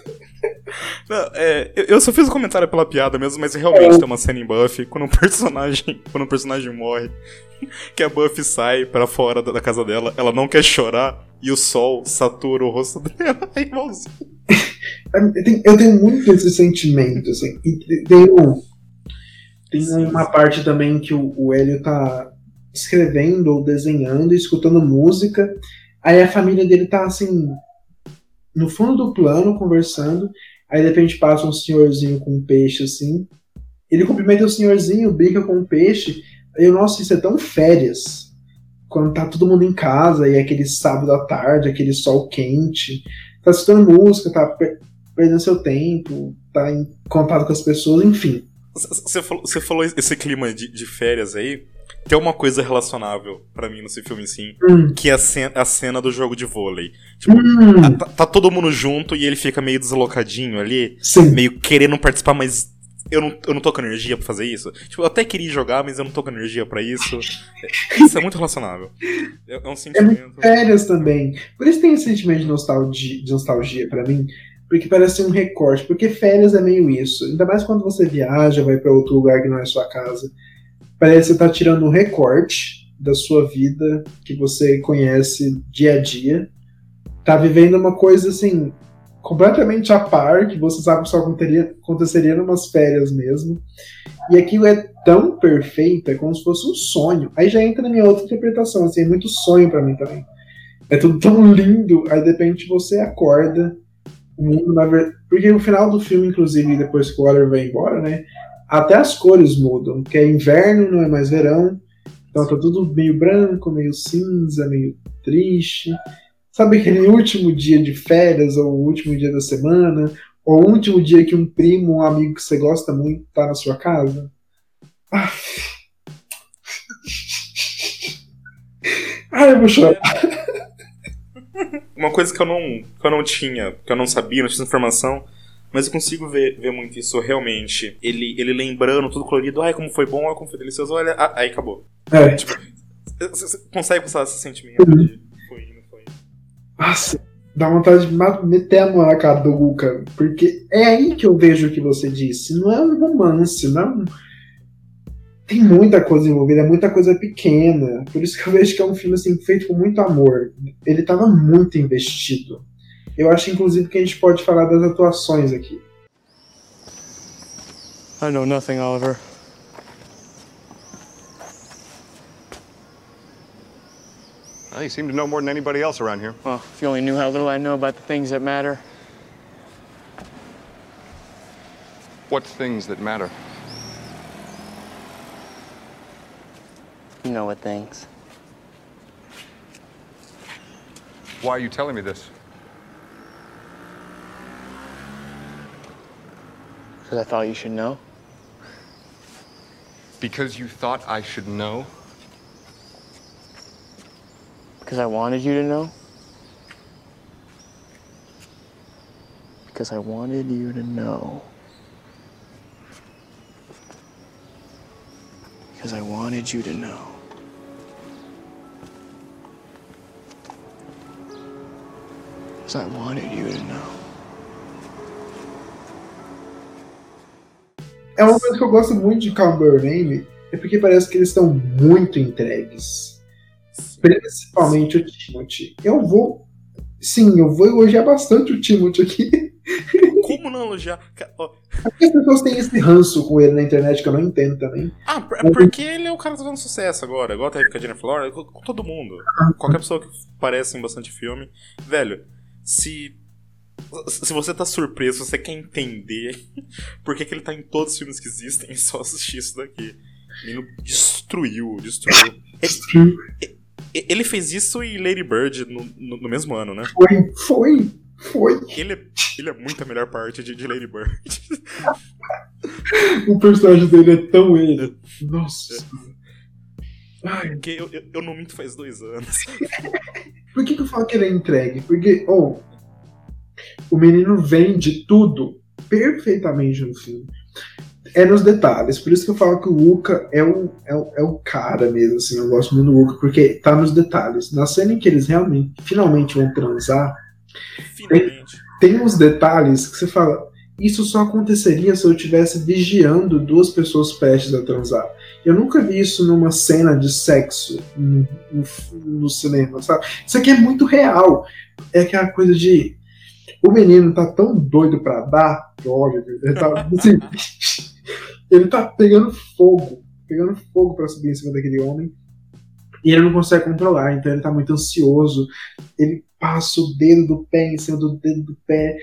Speaker 4: Não, é, eu- só fiz o comentário pela piada mesmo, mas realmente tem uma cena em Buffy quando um [LAUGHS] personagem, quando um personagem morre, [LAUGHS] que a Buffy sai pra fora da, casa dela, ela não quer chorar e o sol satura o rosto dela. É igualzinho.
Speaker 3: Eu tenho, eu tenho muito esse sentimento, assim. E te- tem, um, tem
Speaker 4: Sim,
Speaker 3: uma
Speaker 4: sim.
Speaker 3: parte também que o, o Hélio tá escrevendo ou desenhando, escutando música. Aí a família dele tá assim, no fundo do plano, conversando. Aí de repente passa um senhorzinho com um peixe assim. Ele cumprimenta o senhorzinho, brinca com o peixe. Aí eu, nossa, isso é tão férias. Quando tá todo mundo em casa e é aquele sábado à tarde, aquele sol quente. Tá escutando música, tá per- perdendo seu tempo, tá em contato com as pessoas, enfim.
Speaker 4: Você falou, falou esse clima de, de férias aí. Tem uma coisa relacionável pra mim nesse filme, sim,
Speaker 3: Hum,
Speaker 4: que é a cena, a cena do jogo de vôlei. Tipo,
Speaker 3: hum,
Speaker 4: tá, tá todo mundo junto e ele fica meio deslocadinho ali,
Speaker 3: sim.
Speaker 4: meio querendo participar, mas eu não, eu não tô com energia pra fazer isso. Tipo, eu até queria jogar, mas eu não tô com energia pra isso. É- Isso é muito relacionável. É, é um sentimento.
Speaker 3: Férias também. Por isso tem esse sentimento de nostalgia, de nostalgia para mim, porque parece um recorte. Porque férias é meio isso. Ainda mais quando você viaja, vai pra outro lugar que não é sua casa. Parece que você tá tirando um recorte da sua vida que você conhece dia a dia. Tá vivendo uma coisa assim, completamente a par, que você sabe que só aconteceria, aconteceria numas férias mesmo. E aquilo é tão perfeito, é como se fosse um sonho. Aí já entra na minha outra interpretação, assim, é muito sonho pra mim também. É tudo tão lindo, aí de repente você acorda, o mundo na verdade. Porque no final do filme, inclusive, depois que o Oliver vai embora, né? Até as cores mudam, que é inverno, não é mais verão. Então tá tudo meio branco, meio cinza, meio triste. Sabe aquele último dia de férias, ou o último dia da semana, ou o último dia que um primo, um amigo que você gosta muito, tá na sua casa? Ah. Ai, eu vou chorar.
Speaker 4: Uma coisa que eu não, que eu não tinha, que eu não sabia, não tinha informação, mas eu consigo ver, ver muito isso realmente. Ele, ele lembrando tudo colorido, ai, como foi bom, ai, como foi delicioso, olha, ah, aí acabou.
Speaker 3: É.
Speaker 4: Você você consegue passar esse sentimento de foi, não foi.
Speaker 3: Nossa, dá vontade de meter a mão na caduca, porque é aí que eu vejo o que você disse. Não é um romance, não é um... Tem muita coisa envolvida, é muita coisa pequena. Por isso que eu vejo que é um filme assim, feito com muito amor. Ele tava muito investido. Eu acho, inclusive, que a gente pode falar das atuações aqui.
Speaker 6: I know nothing, Oliver.
Speaker 7: Well, you seem to know more than anybody else around here.
Speaker 6: Well, if you only knew how little I know about the things that matter.
Speaker 7: What things that matter?
Speaker 8: You know what things.
Speaker 7: Why are you telling me this?
Speaker 6: Because I thought you should know.
Speaker 7: Because you thought I should know?
Speaker 6: Because I wanted you to know. Because I wanted you to know. Because I wanted you to know. Because I wanted you to know.
Speaker 3: É uma coisa que eu gosto muito de Call Your Name, é porque parece que eles estão muito entregues. Principalmente o Timothy. Eu vou. Sim, eu vou elogiar bastante o Timothy aqui. [LAUGHS]
Speaker 4: Como não elogiar? Ó,
Speaker 3: As pessoas têm esse ranço com ele na internet que eu não entendo também.
Speaker 4: Ah, é porque ele é o cara que tá fazendo sucesso agora. Igual teve com a Jennifer Lawrence, com, todo mundo. Qualquer pessoa que aparece em bastante filme. Velho, se. Se você tá surpreso, você quer entender [LAUGHS] por que, que ele tá em todos os filmes que existem, é só assistir isso daqui. O menino destruiu, destruiu. Ele, ele fez isso e Lady Bird no, no- no mesmo ano, né?
Speaker 3: Foi, foi, foi.
Speaker 4: Ele, é- ele é muito a melhor parte de, de Lady Bird. [LAUGHS]
Speaker 3: O personagem dele é tão ele. Nossa. Ai,
Speaker 4: Porque eu, eu, eu não minto faz dois anos. [LAUGHS]
Speaker 3: por que, que eu falo que ele é entregue? Porque, oh, o menino vende tudo perfeitamente no filme. É nos detalhes. Por isso que eu falo que o Luca é o, é o, é o cara mesmo, assim. Eu gosto muito do Luca, porque tá nos detalhes. Na cena em que eles realmente, finalmente vão transar,
Speaker 4: Finalmente.
Speaker 3: tem uns detalhes que você fala. Isso só aconteceria se eu estivesse vigiando duas pessoas prestes a transar. Eu nunca vi isso numa cena de sexo no, no, no cinema, sabe? Isso aqui é muito real. É aquela coisa de. O menino tá tão doido pra dar, Oliver, ele tá, assim, [LAUGHS] ele tá pegando fogo, pegando fogo pra subir em cima daquele homem. E ele não consegue controlar, então ele tá muito ansioso. Ele passa o dedo do pé em cima do dedo do pé.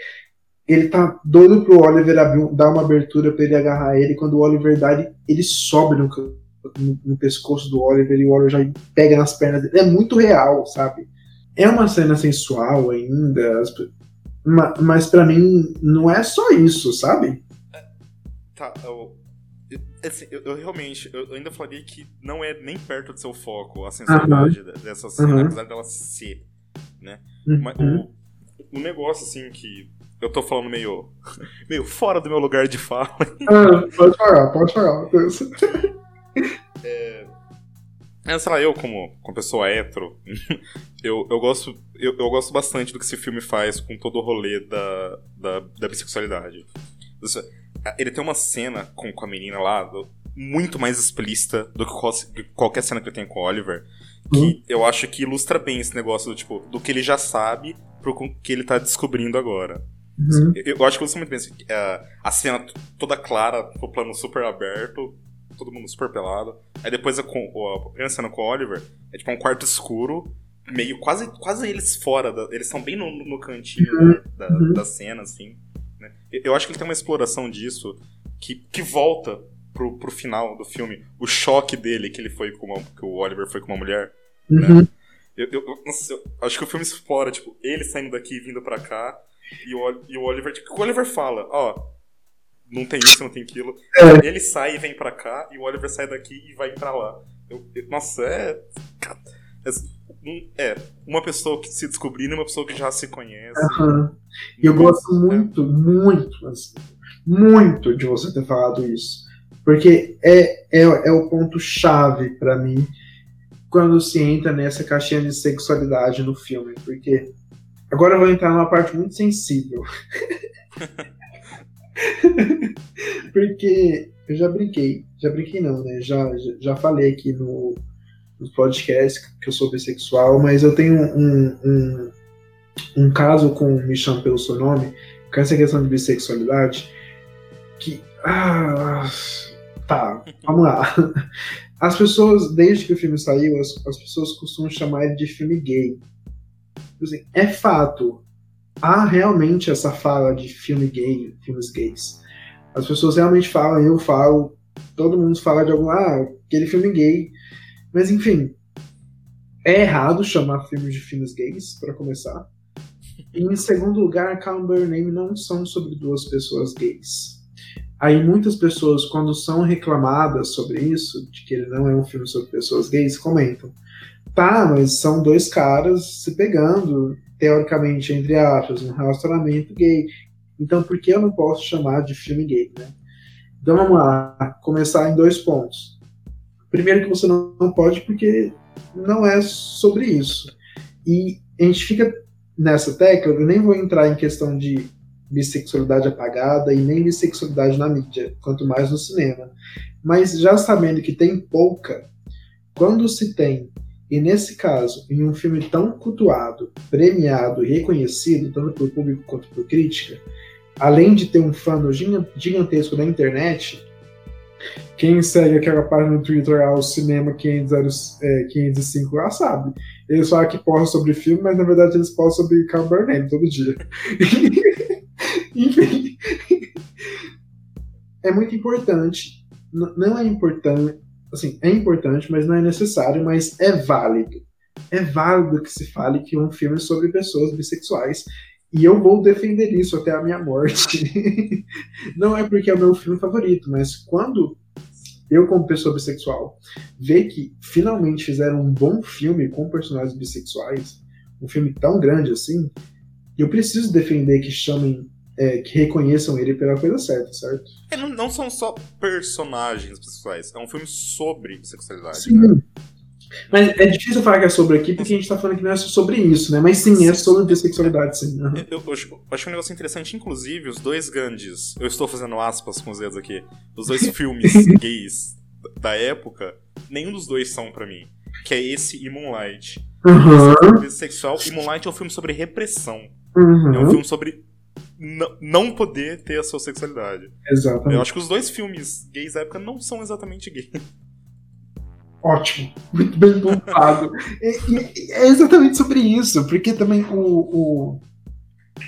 Speaker 3: Ele tá doido pro Oliver abrir, dar uma abertura pra ele agarrar ele. Quando o Oliver dá, ele, ele sobe no, no, no pescoço do Oliver e o Oliver já pega nas pernas dele. É muito real, sabe? É uma cena sensual ainda, mas pra mim não é só isso, sabe?
Speaker 4: Tá, eu, eu- assim, eu, eu realmente, eu, ainda falaria que não é nem perto do seu foco a sensualidade de- dessa cena,
Speaker 3: Aham.
Speaker 4: apesar dela ser, né? Mas
Speaker 3: Uhum.
Speaker 4: o, o negócio, assim, que eu tô falando meio, [LAUGHS] meio fora do meu lugar de fala,
Speaker 3: Ah, pode falar, pode falar. Matheus.
Speaker 4: é, sei lá, eu como, como pessoa hétero, eu, eu, gosto, eu, eu gosto bastante do que esse filme faz com todo o rolê da, da, da bissexualidade. Isso- Ele tem uma cena com, com a menina lá, muito mais explícita do que qual- que qualquer cena que ele tem com o Oliver. Que eu acho que ilustra bem esse negócio do tipo, do que ele já sabe pro que ele tá descobrindo agora.
Speaker 3: Uhum.
Speaker 4: Eu, eu acho que ilustra muito bem assim, a, a cena toda clara, o plano super aberto, todo mundo super pelado. Aí depois a, com, a primeira cena com o Oliver é tipo um quarto escuro, meio quase, quase eles fora, da- eles estão bem no, no cantinho né, da,
Speaker 3: Uhum.
Speaker 4: da cena, assim. né? Eu, acho que ele tem uma exploração disso que, que volta pro, pro final do filme. O choque dele que ele foi com uma, que o Oliver foi com uma mulher.
Speaker 3: Uhum.
Speaker 4: Eu, eu, eu- nossa, eu acho que o filme explora, tipo, ele saindo daqui e vindo pra cá, e o, e o Oliver, tipo, o Oliver fala, ó, não tem isso, não tem aquilo.
Speaker 3: É.
Speaker 4: Ele sai e vem pra cá, e o Oliver sai daqui e vai pra lá. Eu- nossa, é, é. É, uma pessoa que se descobrindo e uma pessoa que já se conhece.
Speaker 3: Aham. E eu gosto muito, muito, assim, muito de você ter falado isso. Porque é, é, é o ponto-chave pra mim quando se entra nessa caixinha de sexualidade no filme. Porque agora eu vou entrar numa parte muito sensível. [LAUGHS] [LAUGHS] porque eu já brinquei, já brinquei não, né? Já, já, já falei aqui no, nos podcasts que eu sou bissexual, mas eu tenho um, um, um caso com Me Chame Pelo Seu Nome, com essa questão de bissexualidade, que. Ah, tá, vamos lá. [LAUGHS] As pessoas, desde que o filme saiu, as, as pessoas costumam chamar ele de filme gay. Assim, é fato. Há realmente essa fala de filme gay, filmes gays. As pessoas realmente falam, eu falo, todo mundo fala de algum, ah, aquele filme gay. Mas enfim, é errado chamar filmes de filmes gays, para começar. E em segundo lugar, By Your Name não são sobre duas pessoas gays. Aí muitas pessoas, quando são reclamadas sobre isso, de que ele não é um filme sobre pessoas gays, comentam. Tá, mas são dois caras se pegando, teoricamente, entre aspas, um relacionamento gay. Então por que eu não posso chamar de filme gay, né? Então vamos lá, começar em dois pontos. Primeiro que você não não pode porque não é sobre isso. E a gente fica nessa tecla, eu nem vou entrar em questão de bissexualidade apagada e nem bissexualidade na mídia, quanto mais no cinema. Mas já sabendo que tem pouca, quando se tem, e nesse caso, em um filme tão cultuado, premiado e reconhecido, tanto por público quanto por crítica, além de ter um fã gigantesco da internet, quem segue aquela página no Twitter, ah, o Cinema 500, é, 505, lá sabe. Eles falam que postam sobre filme, mas na verdade eles postam sobre Carl Burnham todo dia. [LAUGHS] Enfim. É muito importante. Não é importante. Assim, é importante, mas não é necessário, mas é válido. É válido que se fale que é um filme sobre pessoas bissexuais. E eu vou defender isso até a minha morte. [LAUGHS] não é porque é o meu filme favorito, mas quando eu, como pessoa bissexual, ver que finalmente fizeram um bom filme com personagens bissexuais, um filme tão grande assim, eu preciso defender que chamem, é, que reconheçam ele pela coisa certa, certo?
Speaker 4: É, não, não, são só personagens bissexuais, é um filme sobre sexualidade.
Speaker 3: Sim. Né? Mas é difícil falar que é sobre aqui, porque a gente tá falando que não é sobre isso, né? Mas sim, é sobre bissexualidade, sim.
Speaker 4: Eu, eu, eu, acho um negócio interessante, inclusive, os dois grandes, eu estou fazendo aspas com os dedos aqui, os dois [LAUGHS] filmes gays da época, nenhum dos dois são para mim. Que é esse e Moonlight.
Speaker 3: Uhum.
Speaker 4: Bissexual, e Moonlight é um filme sobre repressão.
Speaker 3: Uhum.
Speaker 4: É um filme sobre não poder ter a sua sexualidade.
Speaker 3: Exatamente.
Speaker 4: Eu acho que os dois filmes gays da época não são exatamente gays. [LAUGHS]
Speaker 3: Ótimo, muito bem pontuado. é, exatamente sobre isso, porque também o, o,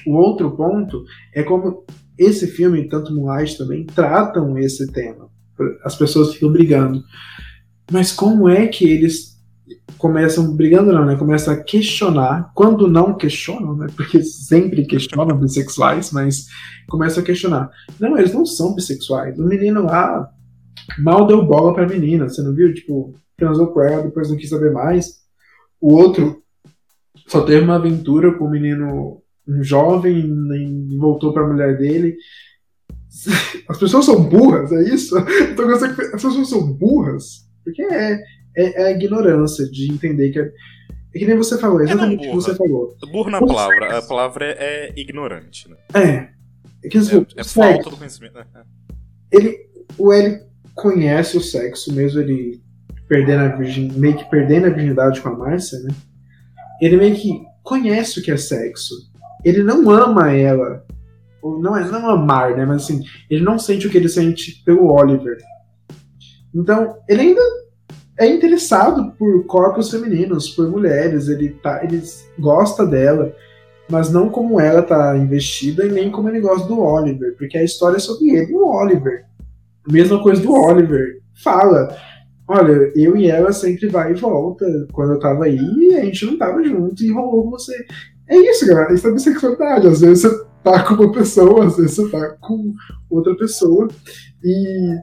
Speaker 3: o, outro ponto é como esse filme, tanto Moonlight também, tratam esse tema. As pessoas ficam brigando. Mas como é que eles começam brigando não, né? Começam a questionar, quando não questionam, né? Porque sempre questionam bissexuais, mas começam a questionar. Não, eles não são bissexuais. O menino lá mal deu bola pra menina, você não viu? Tipo, transou com ela, depois não quis saber mais. O outro só teve uma aventura com o menino, um jovem, e voltou pra mulher dele. As pessoas são burras, é isso? [LAUGHS] Então, as pessoas são burras? Porque é, é, é a ignorância de entender que é, é que nem você falou, exatamente o que você falou.
Speaker 4: Burro na palavra, a palavra é, é ignorante, né?
Speaker 3: É. É, que,
Speaker 4: assim, é, é falta do conhecimento. [LAUGHS]
Speaker 3: Ele, o L conhece o sexo, mesmo ele perdendo a virgin, meio que perdendo a virgindade com a Márcia, né? Ele meio que conhece o que é sexo. Ele não ama ela. Ou não é não amar, né? Mas assim, ele não sente o que ele sente pelo Oliver. Então, ele ainda é interessado por corpos femininos, por mulheres, ele, tá, ele gosta dela, mas não como ela tá investida e nem como ele gosta do Oliver, porque a história é sobre ele e o Oliver. Mesma coisa do Oliver. Fala, olha, eu e ela sempre vai e volta. Quando eu tava aí, a gente não tava junto e rolou com você. É isso, galera. Isso é bissexualidade. Às vezes você tá com uma pessoa, às vezes você tá com outra pessoa. E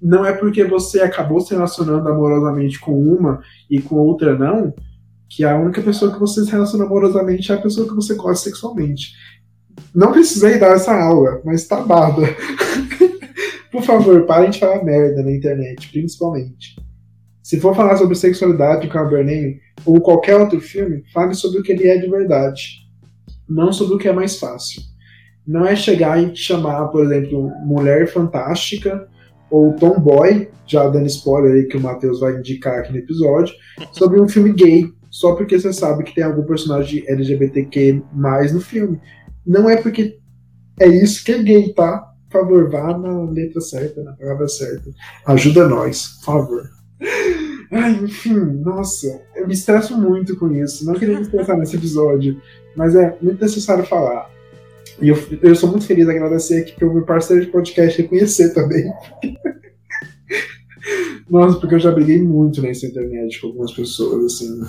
Speaker 3: não é porque você acabou se relacionando amorosamente com uma e com outra não, que a única pessoa que você se relaciona amorosamente é a pessoa que você gosta sexualmente. Não precisei dar essa aula, mas tá dada. [LAUGHS] Por favor, parem de falar merda na internet, principalmente. Se for falar sobre sexualidade com Cabernet ou qualquer outro filme, fale sobre o que ele é de verdade. Não sobre o que é mais fácil. Não é chegar e chamar, por exemplo, Mulher Fantástica ou Tomboy, já dando spoiler aí que o Matheus vai indicar aqui no episódio, sobre um filme gay, só porque você sabe que tem algum personagem LGBTQ mais no filme. Não é porque é isso que é gay, tá? Por favor, vá na letra certa, na palavra certa. Ajuda nós, por favor. Ai, enfim, nossa, eu me estresso muito com isso. Não queria me estressar nesse episódio, mas é muito necessário falar. E eu, eu sou muito feliz de agradecer aqui pelo meu parceiro de podcast reconhecer também. [LAUGHS] Nossa, porque eu já briguei muito nessa internet com algumas pessoas, assim.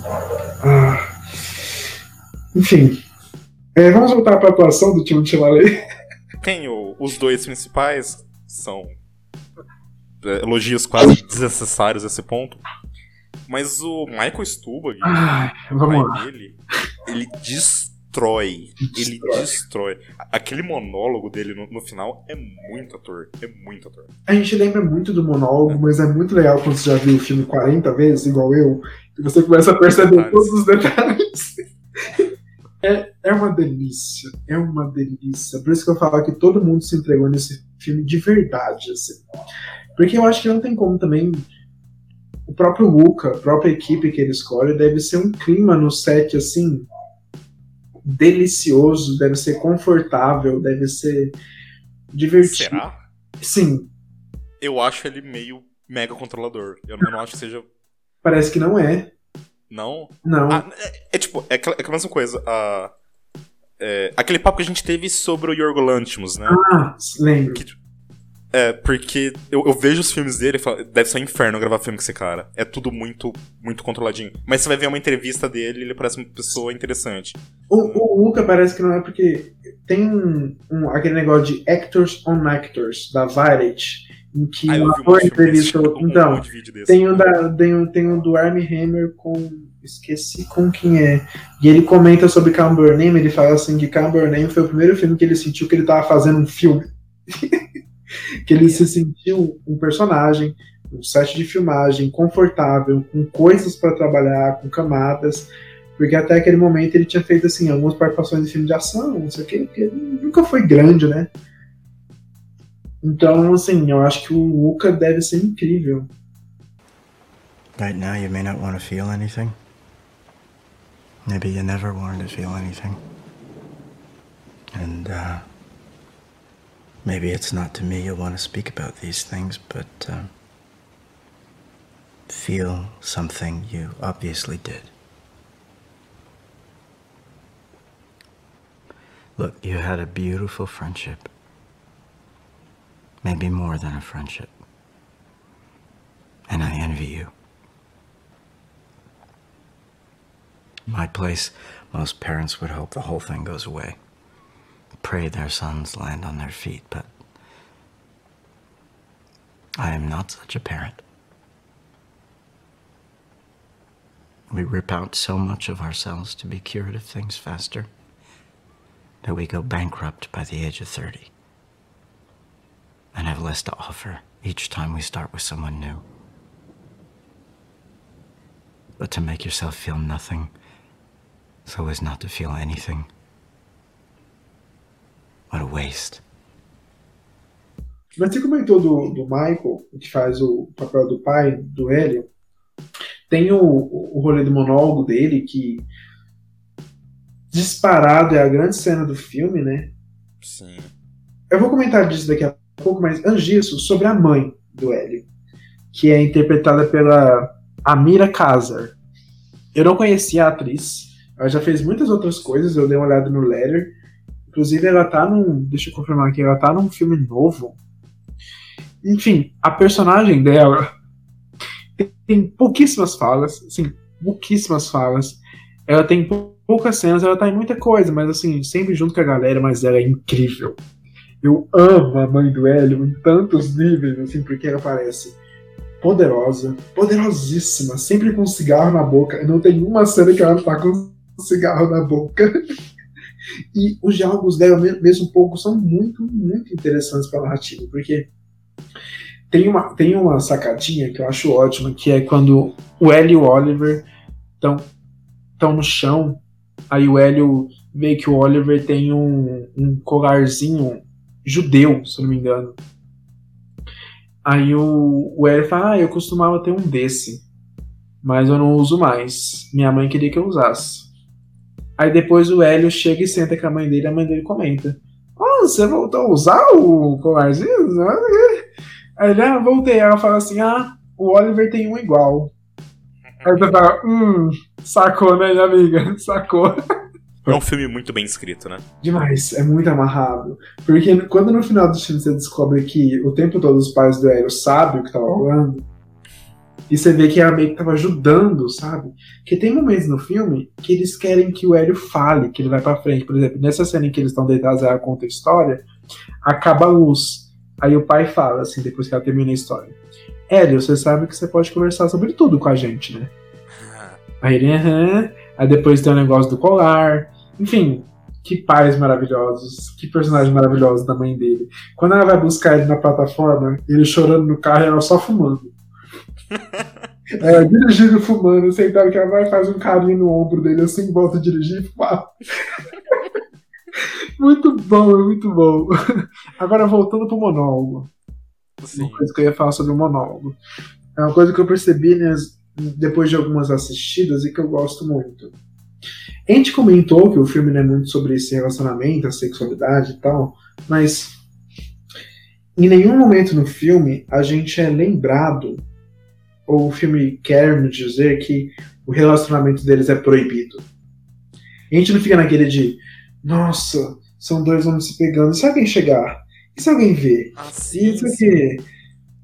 Speaker 3: Ah. Enfim. É, vamos voltar para a atuação do time de Chalalet.
Speaker 4: Tem o, os dois principais, são é, elogios quase desnecessários a esse ponto. Mas o Michael Stuhlbarg,
Speaker 3: ah,
Speaker 4: o pai dele, ele destrói. Ele destrói. Aquele monólogo dele no, no, final é muito ator. É muito ator.
Speaker 3: A gente lembra muito do monólogo, mas é muito legal quando você já viu o filme 40 vezes, igual eu, e você começa a perceber todos os detalhes. [LAUGHS] É, é uma delícia, é uma delícia. Por isso que eu falo que todo mundo se entregou nesse filme de verdade, assim. Porque eu acho que não tem como também. O próprio Luca, a própria equipe que ele escolhe, deve ser um clima no set, assim, delicioso, deve ser confortável, deve ser divertido.
Speaker 4: Será?
Speaker 3: Sim,
Speaker 4: Eu acho ele meio mega controlador. Eu não, acho que seja.
Speaker 3: parece que não é.
Speaker 4: Não?
Speaker 3: Não.
Speaker 4: Ah, é, é tipo, é aquela, é aquela mesma coisa. a- é, aquele papo que a gente teve sobre o Yorgo Lanthimos, né?
Speaker 3: Ah, lembro.
Speaker 4: Que- É, porque eu, eu vejo os filmes dele e falo, deve ser um inferno gravar filme com esse cara. É tudo muito, muito controladinho. Mas você vai ver uma entrevista dele ele parece uma pessoa interessante.
Speaker 3: O, o Luca parece que não é porque tem um, um- aquele negócio de Actors on Actors, da Variety, em que
Speaker 4: Ah,
Speaker 3: um
Speaker 4: um filme desse,
Speaker 3: entrevista.
Speaker 4: um
Speaker 3: Então, tem um, da, tem, um, tem um do Armie Hammer com. Esqueci com quem é. E ele comenta sobre Calm Burnham, ele fala assim que Calm Burnham foi o primeiro filme que ele sentiu que ele tava fazendo um filme. [LAUGHS] que ele se sentiu um personagem, um set de filmagem confortável, com coisas para trabalhar, com camadas. Porque até aquele momento ele tinha feito assim, algumas participações de filme de ação, não sei o quê, porque nunca foi grande, né? Então, assim, eu acho que o Luca deve ser incrível.
Speaker 8: Right now, you may not want to feel anything. Maybe you never wanted to feel anything. And, uh, maybe it's not to me you want to speak about these things, but, um, feel something you obviously did. Look, you had a beautiful friendship. Maybe more than a friendship. And I envy you. My place, most parents would hope the whole thing goes away. Pray their sons land on their feet, but I am not such a parent. We rip out so much of ourselves to be cured of things faster that we go bankrupt by the age of 30 and have less to offer each time we start with someone new. But to make yourself feel nothing so as not to feel anything. What a waste.
Speaker 3: Mas você comentou do, do Michael, que faz o papel do pai, do Hélio. Tem o, o rolê do monólogo dele, que disparado é a grande cena do filme, né?
Speaker 4: Sim.
Speaker 3: Eu vou comentar disso daqui a pouco, mas antes disso, sobre a mãe do Hélio, que é interpretada pela Amira Kazar. Eu não conhecia a atriz, ela já fez muitas outras coisas, eu dei uma olhada no Letter. Inclusive, ela tá num. Deixa eu confirmar aqui, ela tá num filme novo. Enfim, a personagem dela tem, pouquíssimas falas, assim, pouquíssimas falas. Ela tem pou- poucas cenas, ela tá em muita coisa, mas assim, sempre junto com a galera, mas ela é incrível. Eu amo a mãe do Hélio em tantos níveis, assim, porque ela parece poderosa, poderosíssima, sempre com um cigarro na boca. Não tem uma cena que ela não tá com cigarro na boca. [LAUGHS] E os diálogos dela, me- mesmo pouco, são muito, muito interessantes para a narrativa, porque tem uma, tem uma sacadinha que eu acho ótima, que é quando o Hélio e o Oliver estão no chão, aí o Hélio vê que o Oliver tem um, um colarzinho judeu, se não me engano. Aí o, o Hélio fala, ah, eu costumava ter um desse, mas eu não uso mais. Minha mãe queria que eu usasse. Aí depois o Hélio chega e senta com a mãe dele, a mãe dele comenta. Oh, você voltou a usar o colarzinho? Aí ele, ah, voltei. Ela fala assim, ah, o Oliver tem um igual. Aí você fala, hum, sacou, né, minha amiga? [LAUGHS] Sacou.
Speaker 4: É um filme muito bem escrito, né?
Speaker 3: Demais, é muito amarrado. Porque quando no final do filme você descobre que o tempo todo os pais do Hélio sabem o que tava rolando, e você vê que ela meio que tava ajudando, sabe? Porque tem momentos no filme que eles querem que o Hélio fale, que ele vai pra frente. Por exemplo, nessa cena em que eles estão deitados, ela conta a história, acaba a luz. Aí o pai fala, assim, depois que ela termina a história: Hélio, você sabe que você pode conversar sobre tudo com a gente, né? [LAUGHS] Aí ele, aham. Aí depois tem o negócio do colar. Enfim, que pais maravilhosos. Que personagem maravilhoso da mãe dele. Quando ela vai buscar ele na plataforma, ele chorando no carro e ela só fumando. É, dirigindo fumando, sentado que ela vai fazer um carinho no ombro dele assim, volta a dirigir e fumar. [LAUGHS] muito bom, muito bom. Agora voltando pro monólogo.
Speaker 4: Sim.
Speaker 3: Uma coisa que eu ia falar sobre o monólogo. É uma coisa que eu percebi né, depois de algumas assistidas e que eu gosto muito. A gente comentou que o filme não é muito sobre esse relacionamento, a sexualidade e tal, mas em nenhum momento no filme a gente é lembrado, ou o filme quer nos dizer que o relacionamento deles é proibido. A gente não fica naquele de, nossa, são dois homens se pegando, e se alguém chegar? E se alguém ver?
Speaker 4: Ah, sim,
Speaker 3: Isso aqui.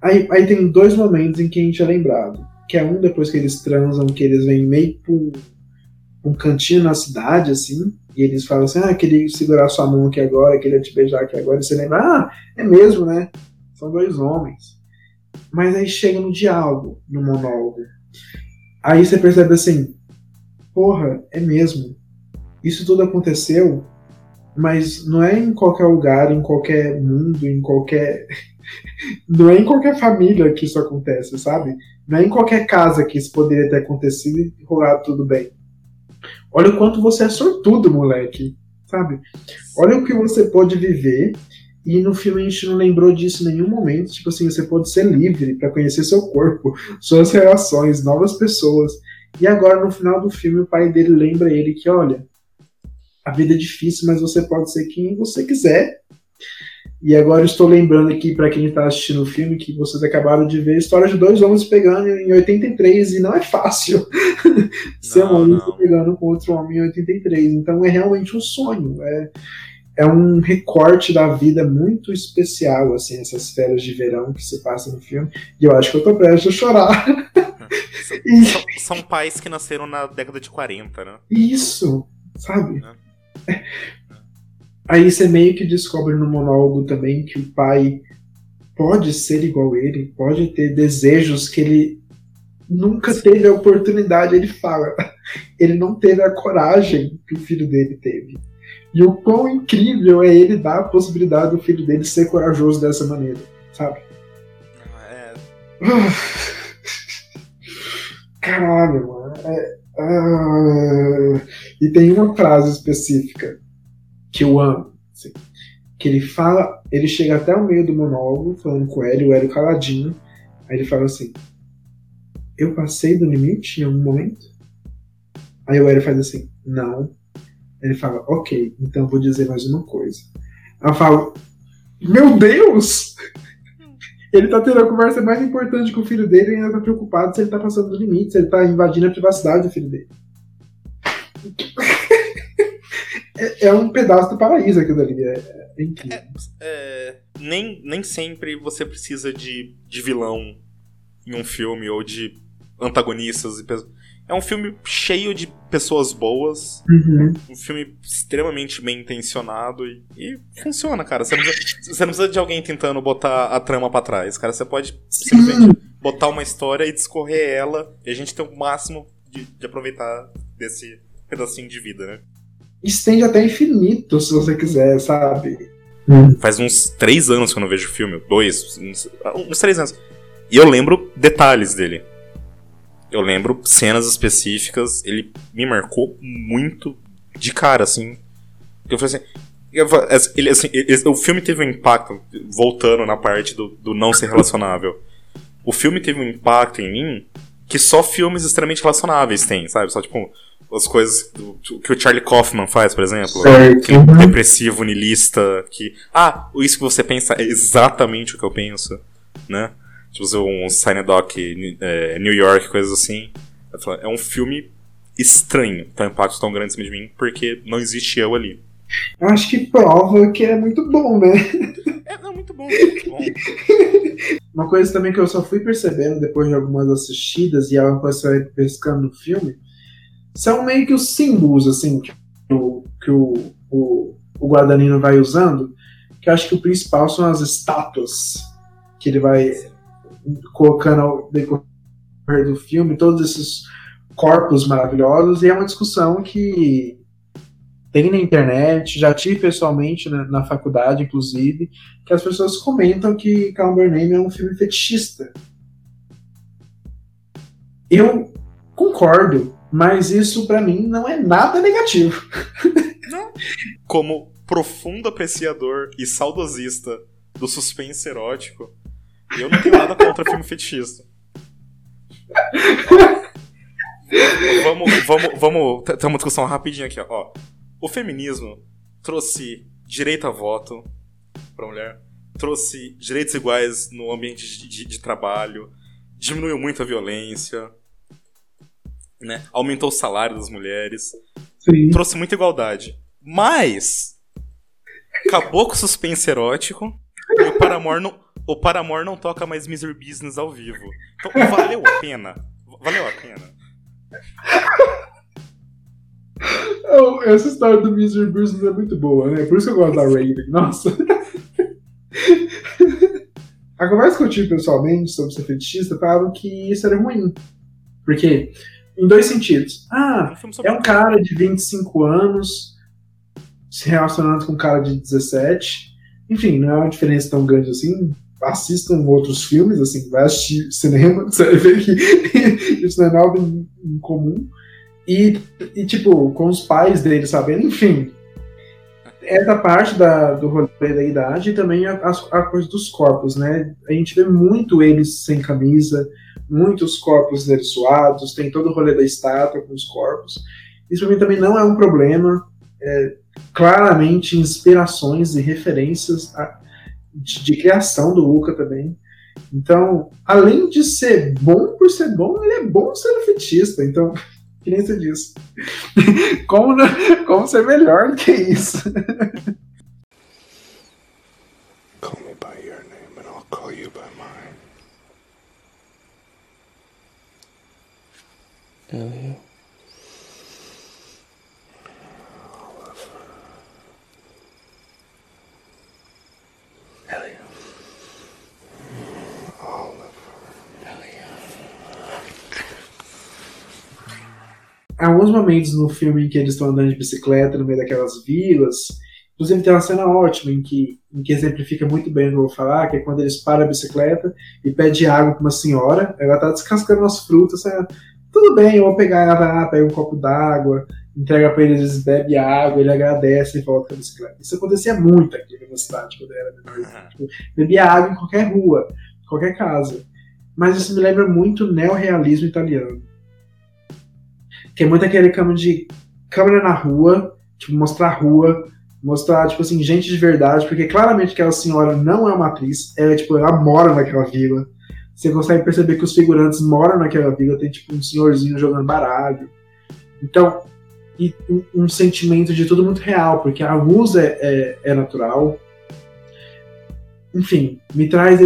Speaker 3: Aí, aí tem dois momentos em que a gente é lembrado. Que é um depois que eles transam, que eles vêm meio um, um cantinho na cidade, assim, e eles falam assim, ah, queria segurar sua mão aqui agora, queria te beijar aqui agora, e você lembra, ah, é mesmo, né? São dois homens. Mas aí chega no diálogo, no monólogo. Aí você percebe assim, porra, é mesmo. Isso tudo aconteceu, mas não é em qualquer lugar, em qualquer mundo, em qualquer. [LAUGHS] Não é em qualquer família que isso acontece, sabe? Não é em qualquer casa que isso poderia ter acontecido e rolado tudo bem. Olha o quanto você é sortudo, moleque, sabe? Olha o que você pode viver e no filme a gente não lembrou disso em nenhum momento. Tipo assim, você pode ser livre para conhecer seu corpo, [LAUGHS] suas relações, novas pessoas. E agora no final do filme o pai dele lembra ele que, olha, a vida é difícil, mas você pode ser quem você quiser. E agora eu estou lembrando aqui para quem está assistindo o filme que vocês acabaram de ver a história de dois homens pegando em 83 e não é fácil [LAUGHS] ser um homem pegando com outro homem em 83. Então é realmente um sonho. É, é um recorte da vida muito especial, assim, essas férias de verão que se passa no filme. E eu acho que eu tô prestes a chorar. [LAUGHS] E-
Speaker 4: São, são pais que nasceram na década de 40, né?
Speaker 3: Isso, sabe?
Speaker 4: É.
Speaker 3: Aí você meio que descobre no monólogo também que o pai pode ser igual ele, pode ter desejos que ele nunca teve a oportunidade. Ele fala, ele não teve a coragem que o filho dele teve. E o quão incrível é ele dar a possibilidade do filho dele ser corajoso dessa maneira, sabe?
Speaker 4: É,
Speaker 3: Caralho, mano. É- ah, E tem uma frase específica que eu amo. assim, que ele fala, ele chega até o meio do monólogo falando com o Hélio, o Hélio caladinho. Aí ele fala assim: Eu passei do limite em algum momento? Aí o Hélio faz assim: Não. Ele fala: Ok, então vou dizer mais uma coisa. Eu falo: Meu Deus! [LAUGHS] Ele tá tendo a conversa mais importante com o filho dele e ainda tá preocupado se ele tá passando do limite, se ele tá invadindo a privacidade do filho dele. [LAUGHS] É, é um pedaço do paraíso aquilo ali. É, é incrível.
Speaker 4: é, nem, nem sempre você precisa de, de vilão em um filme ou de antagonistas. e pe- É um filme cheio de pessoas boas,
Speaker 3: Uhum.
Speaker 4: um filme extremamente bem intencionado e, e funciona, cara. Você não, precisa, você não precisa de alguém tentando botar a trama pra trás, cara. Você pode simplesmente botar uma história e discorrer ela e a gente tem o máximo de, de aproveitar desse pedacinho de vida, né?
Speaker 3: Estende até infinito, se você quiser, sabe?
Speaker 4: Faz uns três anos que eu não vejo o filme, dois, uns, uns três anos. E eu lembro detalhes dele. Eu lembro cenas específicas, ele me marcou muito de cara, assim. Eu falei assim. eu fa- as- ele, assim, ele- o filme teve um impacto, voltando na parte do, do não ser relacionável. O filme teve um impacto em mim que só filmes extremamente relacionáveis têm, sabe? Só tipo as coisas que o Charlie Kaufman faz, por exemplo. Aquele
Speaker 3: Uhum.
Speaker 4: depressivo, niilista, que. Ah, isso que você pensa é exatamente o que eu penso, né? Tipo, um Cinedoc, é, New York, coisas assim. Falo, É um filme estranho, tem um impacto tão grande em cima de mim, porque não existe eu ali.
Speaker 3: Eu acho que prova que é muito bom, né?
Speaker 4: É, não, muito bom, [LAUGHS] muito bom.
Speaker 3: Uma coisa também que eu só fui percebendo depois de algumas assistidas e ela você vai pescando no filme são meio que os símbolos, assim, que o, que o, o, o Guadagnino vai usando. Que eu acho que o principal são as estátuas que ele vai colocando ao decorrer do filme, todos esses corpos maravilhosos, e é uma discussão que tem na internet, já tive pessoalmente na, na faculdade, inclusive, que as pessoas comentam que By Name é um filme fetichista. Eu concordo, mas isso pra mim não é nada negativo.
Speaker 4: Como profundo apreciador e saudosista do suspense erótico, eu não tenho nada contra filme fetichista. [LAUGHS] vamos, vamos, vamos ter uma discussão rapidinha aqui, ó. O feminismo trouxe direito a voto pra mulher, trouxe direitos iguais no ambiente de, de- de trabalho, diminuiu muito a violência, né? Aumentou o salário das mulheres,
Speaker 3: Sim.
Speaker 4: trouxe muita igualdade. Mas acabou com o suspense erótico e o Paramore não, o Paramore não toca mais Misery Business ao vivo. Então valeu a pena. Valeu a pena.
Speaker 3: Essa história do Misery Business é muito boa, né? Por isso que eu gosto da Raven. Nossa. A conversa que eu tive pessoalmente sobre ser fetichista falaram que isso era ruim. Porque, em dois sentidos. Ah, é um cara de 25 anos se relacionando com um cara de 17. Enfim, não é uma diferença tão grande assim. Assistam outros filmes, assim, vai assistir cinema, [LAUGHS] você vai ver que [LAUGHS] isso não é nada em, em comum. E, e, tipo, com os pais dele sabendo, enfim. Essa parte da, do rolê da idade e também a, a, coisa dos corpos, né? A gente vê muito eles sem camisa, muitos corpos deles suados, tem todo o rolê da estátua com os corpos. Isso pra mim também não é um problema. É, claramente inspirações e referências a- de, de criação do Luca também. Então, além de ser bom por ser bom, ele é bom sendo fetista. Então, [LAUGHS] que nem você disse. [LAUGHS] como, não- como ser melhor do que isso? [LAUGHS]
Speaker 1: Call me by your name and I'll call you by mine.
Speaker 6: Elliot.
Speaker 3: Alguns momentos no filme em que eles estão andando de bicicleta no meio daquelas vilas. Inclusive tem uma cena ótima em que, em que exemplifica muito bem o que eu vou falar, que é quando eles param a bicicleta e pedem água para uma senhora, ela tá descascando umas frutas, ela, tudo bem, eu vou pegar, ela vai lá, pega um copo d'água, entrega para eles, eles bebem água, ele agradece e volta com a bicicleta. Isso acontecia muito aqui na minha cidade quando eu era menor. Tipo, bebia água em qualquer rua, qualquer casa. Mas isso me lembra muito o neorrealismo italiano. É muito aquele cama de câmera na rua, tipo, mostrar a rua, mostrar, tipo assim, gente de verdade, porque claramente aquela senhora não é uma atriz, ela, tipo, ela mora naquela vila. Você consegue perceber que os figurantes moram naquela vila, tem, tipo, um senhorzinho jogando baralho. Então, e um, um sentimento de tudo muito real, porque a luz é, é, é natural. Enfim, me traz.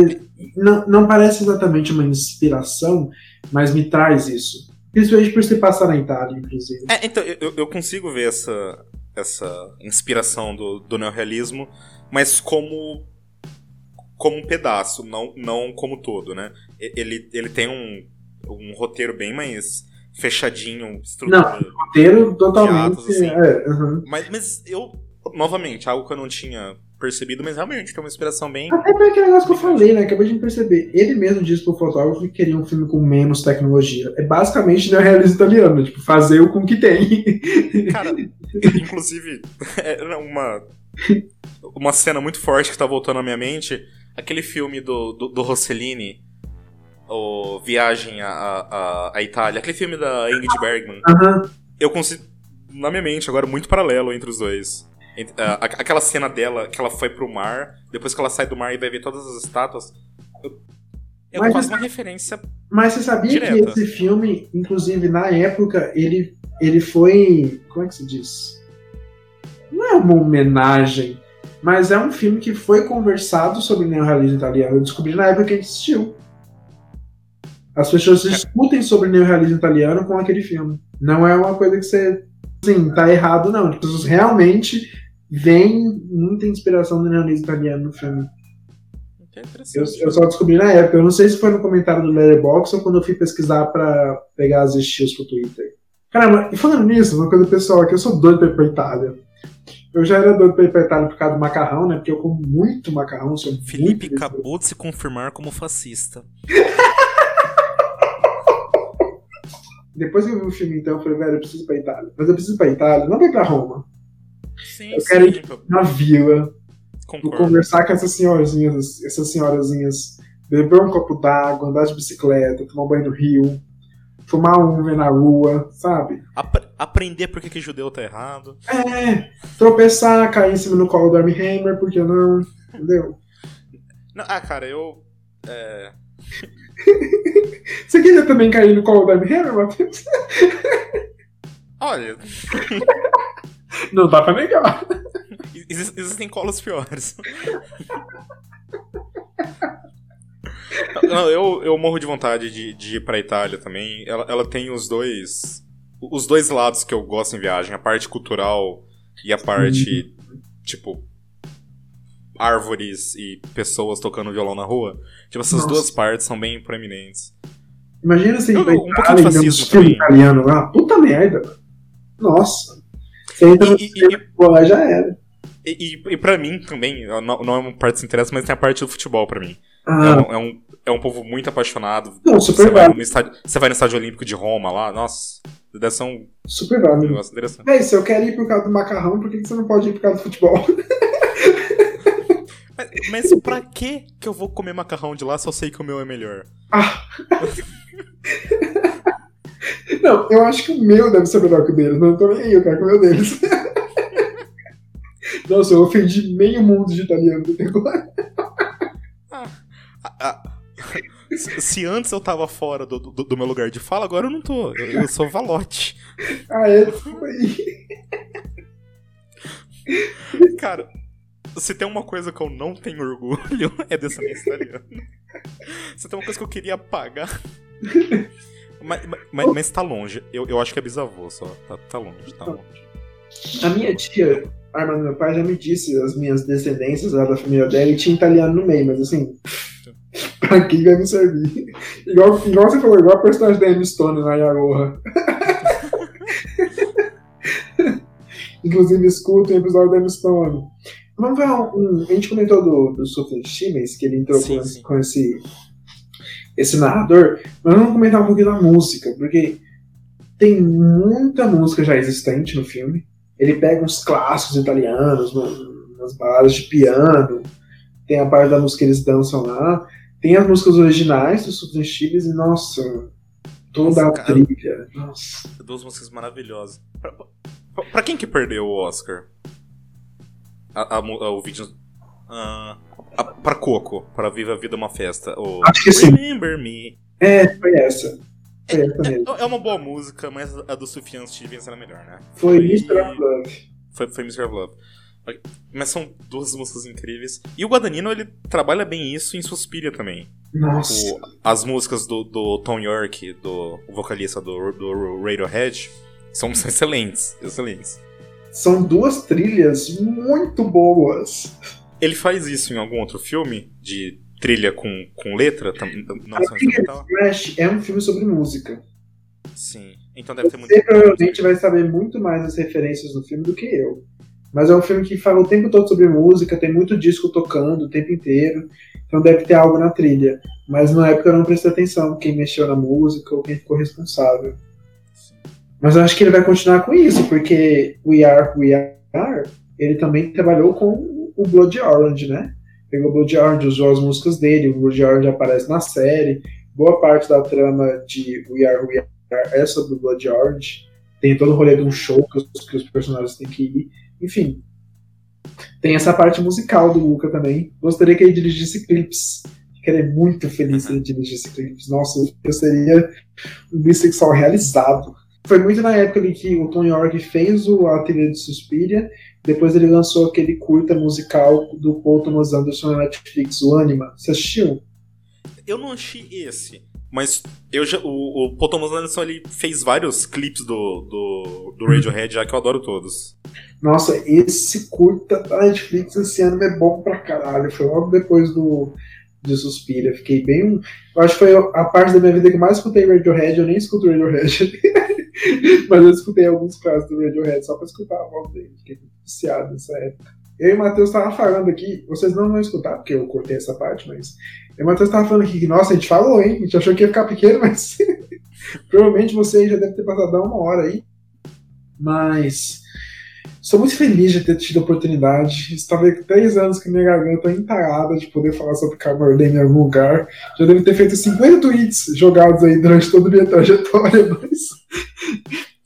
Speaker 3: Não, não parece exatamente uma inspiração, mas me traz isso. Principalmente por se passar na Itália, inclusive.
Speaker 4: É, então, eu, eu consigo ver essa, essa inspiração do, do neorrealismo, mas como como um pedaço, não, não como todo, né? Ele, ele tem um, um roteiro bem mais fechadinho, estrutura.
Speaker 3: Roteiro totalmente.
Speaker 4: Teatros, assim.
Speaker 3: é, uhum.
Speaker 4: Mas, mas eu, novamente, algo que eu não tinha percebido, mas realmente tem uma inspiração bem.
Speaker 3: Até por aquele negócio que eu falei, né? Acabei de perceber. Ele mesmo disse pro fotógrafo que queria um filme com menos tecnologia. É basicamente neorrealismo italiano, tipo, fazer o com o que tem.
Speaker 4: Cara, inclusive, [LAUGHS] era uma, uma cena muito forte que tá voltando à minha mente. Aquele filme do, do, do Rossellini, o Viagem à, à, à Itália, aquele filme da Ingrid Bergman.
Speaker 3: Aham.
Speaker 4: Eu consigo, na minha mente agora, muito paralelo entre os dois. Ent- a- a- Aquela cena dela, que ela foi pro mar, depois que ela sai do mar e vai ver todas as estátuas. eu- É
Speaker 3: Mas
Speaker 4: uma referência.
Speaker 3: Mas você sabia
Speaker 4: Direta.
Speaker 3: que esse filme, inclusive na época, ele, ele foi. Como é que se diz? Não é uma homenagem, mas é um filme que foi conversado sobre neorrealismo italiano. Eu descobri na época que a gente assistiu. As pessoas discutem sobre neorrealismo italiano com aquele filme. Não é uma coisa que você. Assim, tá errado, não. As pessoas realmente veem muita inspiração do neorrealismo italiano no filme.
Speaker 4: É
Speaker 3: Eu, eu só descobri na época. Eu não sei se foi no comentário do Letterboxd ou quando eu fui pesquisar pra pegar as estilos pro Twitter. Caramba, e falando nisso, uma coisa pessoal aqui, eu sou doido pra ir pra Itália. Eu já era doido pra ir pra Itália por causa do macarrão, né? Porque eu como muito macarrão, sou
Speaker 4: Felipe acabou de se confirmar como fascista. [LAUGHS]
Speaker 3: depois que eu vi o filme, então, eu falei, velho, eu preciso ir pra Itália. Mas eu preciso ir pra Itália, não pra ir pra Roma.
Speaker 4: Sim,
Speaker 3: Eu quero ir
Speaker 4: sim, eu
Speaker 3: Na vila, vou
Speaker 4: concordo.
Speaker 3: conversar com essas senhorazinhas, essas senhorazinhas, beber um copo d'água, andar de bicicleta, tomar um banho no rio, fumar um ver na rua, sabe?
Speaker 4: Apre- aprender por que, que judeu tá errado.
Speaker 3: É, tropeçar, cair em cima no colo do Armie Hammer, por que não? Entendeu?
Speaker 4: Não, ah, cara, eu. É,
Speaker 3: Você queria também cair no colo Armie Hammer, Matheus?
Speaker 4: olha,
Speaker 3: Não dá pra negar.
Speaker 4: exis- existem colos piores. Não, eu, eu morro de vontade de, de ir pra Itália também. Ela, ela tem os dois. Os dois lados que eu gosto em viagem, a parte cultural e a parte, tipo, árvores e pessoas tocando violão na rua. Tipo, essas
Speaker 3: Nossa.
Speaker 4: duas partes são bem proeminentes.
Speaker 3: Imagina você
Speaker 4: Eu- um pouquinho de
Speaker 3: e um
Speaker 4: fascismo também.
Speaker 3: italiano lá. Puta merda. Nossa. Você entra no
Speaker 4: E- e-
Speaker 3: cinema,
Speaker 4: e-
Speaker 3: lá já era.
Speaker 4: E, e, e pra mim também, não, não é uma parte que se interessa, mas tem a parte do futebol pra mim. É,
Speaker 3: Ah,
Speaker 4: um, é, um, é um povo muito apaixonado.
Speaker 3: Não, super
Speaker 4: você, vai no estádio, você vai no estádio olímpico de Roma lá, nossa, deve ser um
Speaker 3: super válido.
Speaker 4: negócio interessante.
Speaker 3: Véi, se eu quero ir por causa do macarrão, por que você não pode ir por causa do futebol? [LAUGHS]
Speaker 4: Mas, mas pra que que eu vou comer macarrão de lá se eu sei que o meu é melhor?
Speaker 3: Ah. [LAUGHS] Não, eu acho que o meu deve ser melhor que o deles, mas eu tô nem aí, eu quero comer o deles. [LAUGHS] Nossa, eu ofendi meio mundo de italiano até agora.
Speaker 4: Ah, ah, se, [LAUGHS] se antes eu tava fora do, do, do meu lugar de fala, agora eu não tô. Eu, eu sou valote.
Speaker 3: Ah, é? Aí.
Speaker 4: Cara, se tem uma coisa que eu não tenho orgulho, [LAUGHS] é descendência italiana. Se tem uma coisa que eu queria apagar. [LAUGHS] Mas, mas, mas tá longe. Eu, eu acho que é bisavô só. Tá, tá longe, tá longe.
Speaker 3: A minha tia, a irmã do meu pai, já me disse as minhas descendências lá da família dela e tinha italiano no meio, mas assim, [LAUGHS] pra quem vai me servir? Igual, igual você falou, igual a personagem da Emma Stone na Yaroha. Inclusive, escuta o episódio da Emma Stone. Vamos ver um, um- A gente comentou do, do Sufjan Stevens, que ele entrou
Speaker 4: Sim,
Speaker 3: com,
Speaker 4: sim.
Speaker 3: com esse, esse narrador, mas vamos comentar um pouquinho da música, porque tem muita música já existente no filme. Ele pega uns clássicos italianos, uma- umas baladas de piano, tem a parte da música que eles dançam lá, tem as músicas originais do Sufjan Stevens e, nossa, toda
Speaker 4: Nossa,
Speaker 3: a trilha. Nossa.
Speaker 4: Duas músicas maravilhosas. Pra, pra- pra quem que perdeu o Oscar? A, a o vídeo. Ah, a- pra Coco, pra Viva a Vida é uma Festa. O
Speaker 3: Acho que sim.
Speaker 4: Remember Me.
Speaker 3: É, foi essa. Foi essa mesmo.
Speaker 4: É, é uma boa música, mas a do Sufjan Stevens era melhor, né?
Speaker 3: Foi
Speaker 4: Foi-
Speaker 3: Mr. of Love.
Speaker 4: Foi, foi Mr. Love. Mas são duas músicas incríveis. E o Guadagnino, ele trabalha bem isso em Suspiria também.
Speaker 3: Nossa.
Speaker 4: O- as músicas do, do Tom York, do o vocalista do, do Radiohead, são excelentes. Excelentes.
Speaker 3: São duas trilhas muito boas.
Speaker 4: Ele faz isso em algum outro filme? De trilha com, com letra? Não
Speaker 3: A trilha de Flash é um filme sobre música.
Speaker 4: Sim. Então deve ter muito.
Speaker 3: Você provavelmente vai saber muito mais as referências do filme do que eu. Mas é um filme que fala o tempo todo sobre música, tem muito disco tocando o tempo inteiro, então deve ter algo na trilha. Mas na época eu não prestei atenção quem mexeu na música ou quem ficou responsável. Mas eu acho que ele vai continuar com isso, porque We Are, We Are, ele também trabalhou com o Blood Orange, né? Pegou o Blood Orange, usou as músicas dele, o Blood Orange aparece na série, boa parte da trama de We Are, We Are é sobre o Blood Orange, tem todo o rolê de um show que os, que os personagens têm que ir, enfim. Tem essa parte musical do Luca também. Gostaria que ele dirigisse clipes. Ficaria muito feliz se ele dirigisse clipes. Nossa, eu seria um bissexual realizado. Foi muito na época em que o Tom York fez o, a trilha de Suspiria, depois ele lançou aquele curta musical do Paul Thomas Anderson na Netflix, o Anima. Você assistiu?
Speaker 4: Eu não achei esse. Mas eu já, o, o Paul Thomas Anderson ele fez vários clipes do, do, do Radiohead já que eu adoro todos.
Speaker 3: Nossa, esse curta da Netflix esse ano é bom pra caralho. Foi logo depois do de Suspira. Fiquei bem. Eu acho que foi a parte da minha vida que mais escutei Radiohead. Eu nem escuto Radiohead. [LAUGHS] [LAUGHS] Mas eu escutei alguns casos do Radiohead só pra escutar a voz dele. Fiquei muito viciado nessa época. Eu e o Matheus estavam falando aqui, vocês não vão escutar, porque eu cortei essa parte, mas. Eu e o Matheus tava falando aqui que, nossa, a gente falou, hein? A gente achou que ia ficar pequeno, mas. [LAUGHS] Provavelmente você já deve ter passado uma hora aí. Mas sou muito feliz de ter tido a oportunidade. Estava três anos com minha garganta entalada de poder falar sobre Cabernet em algum lugar. Já devo ter feito 50 tweets jogados aí durante toda a minha trajetória, [LAUGHS] mas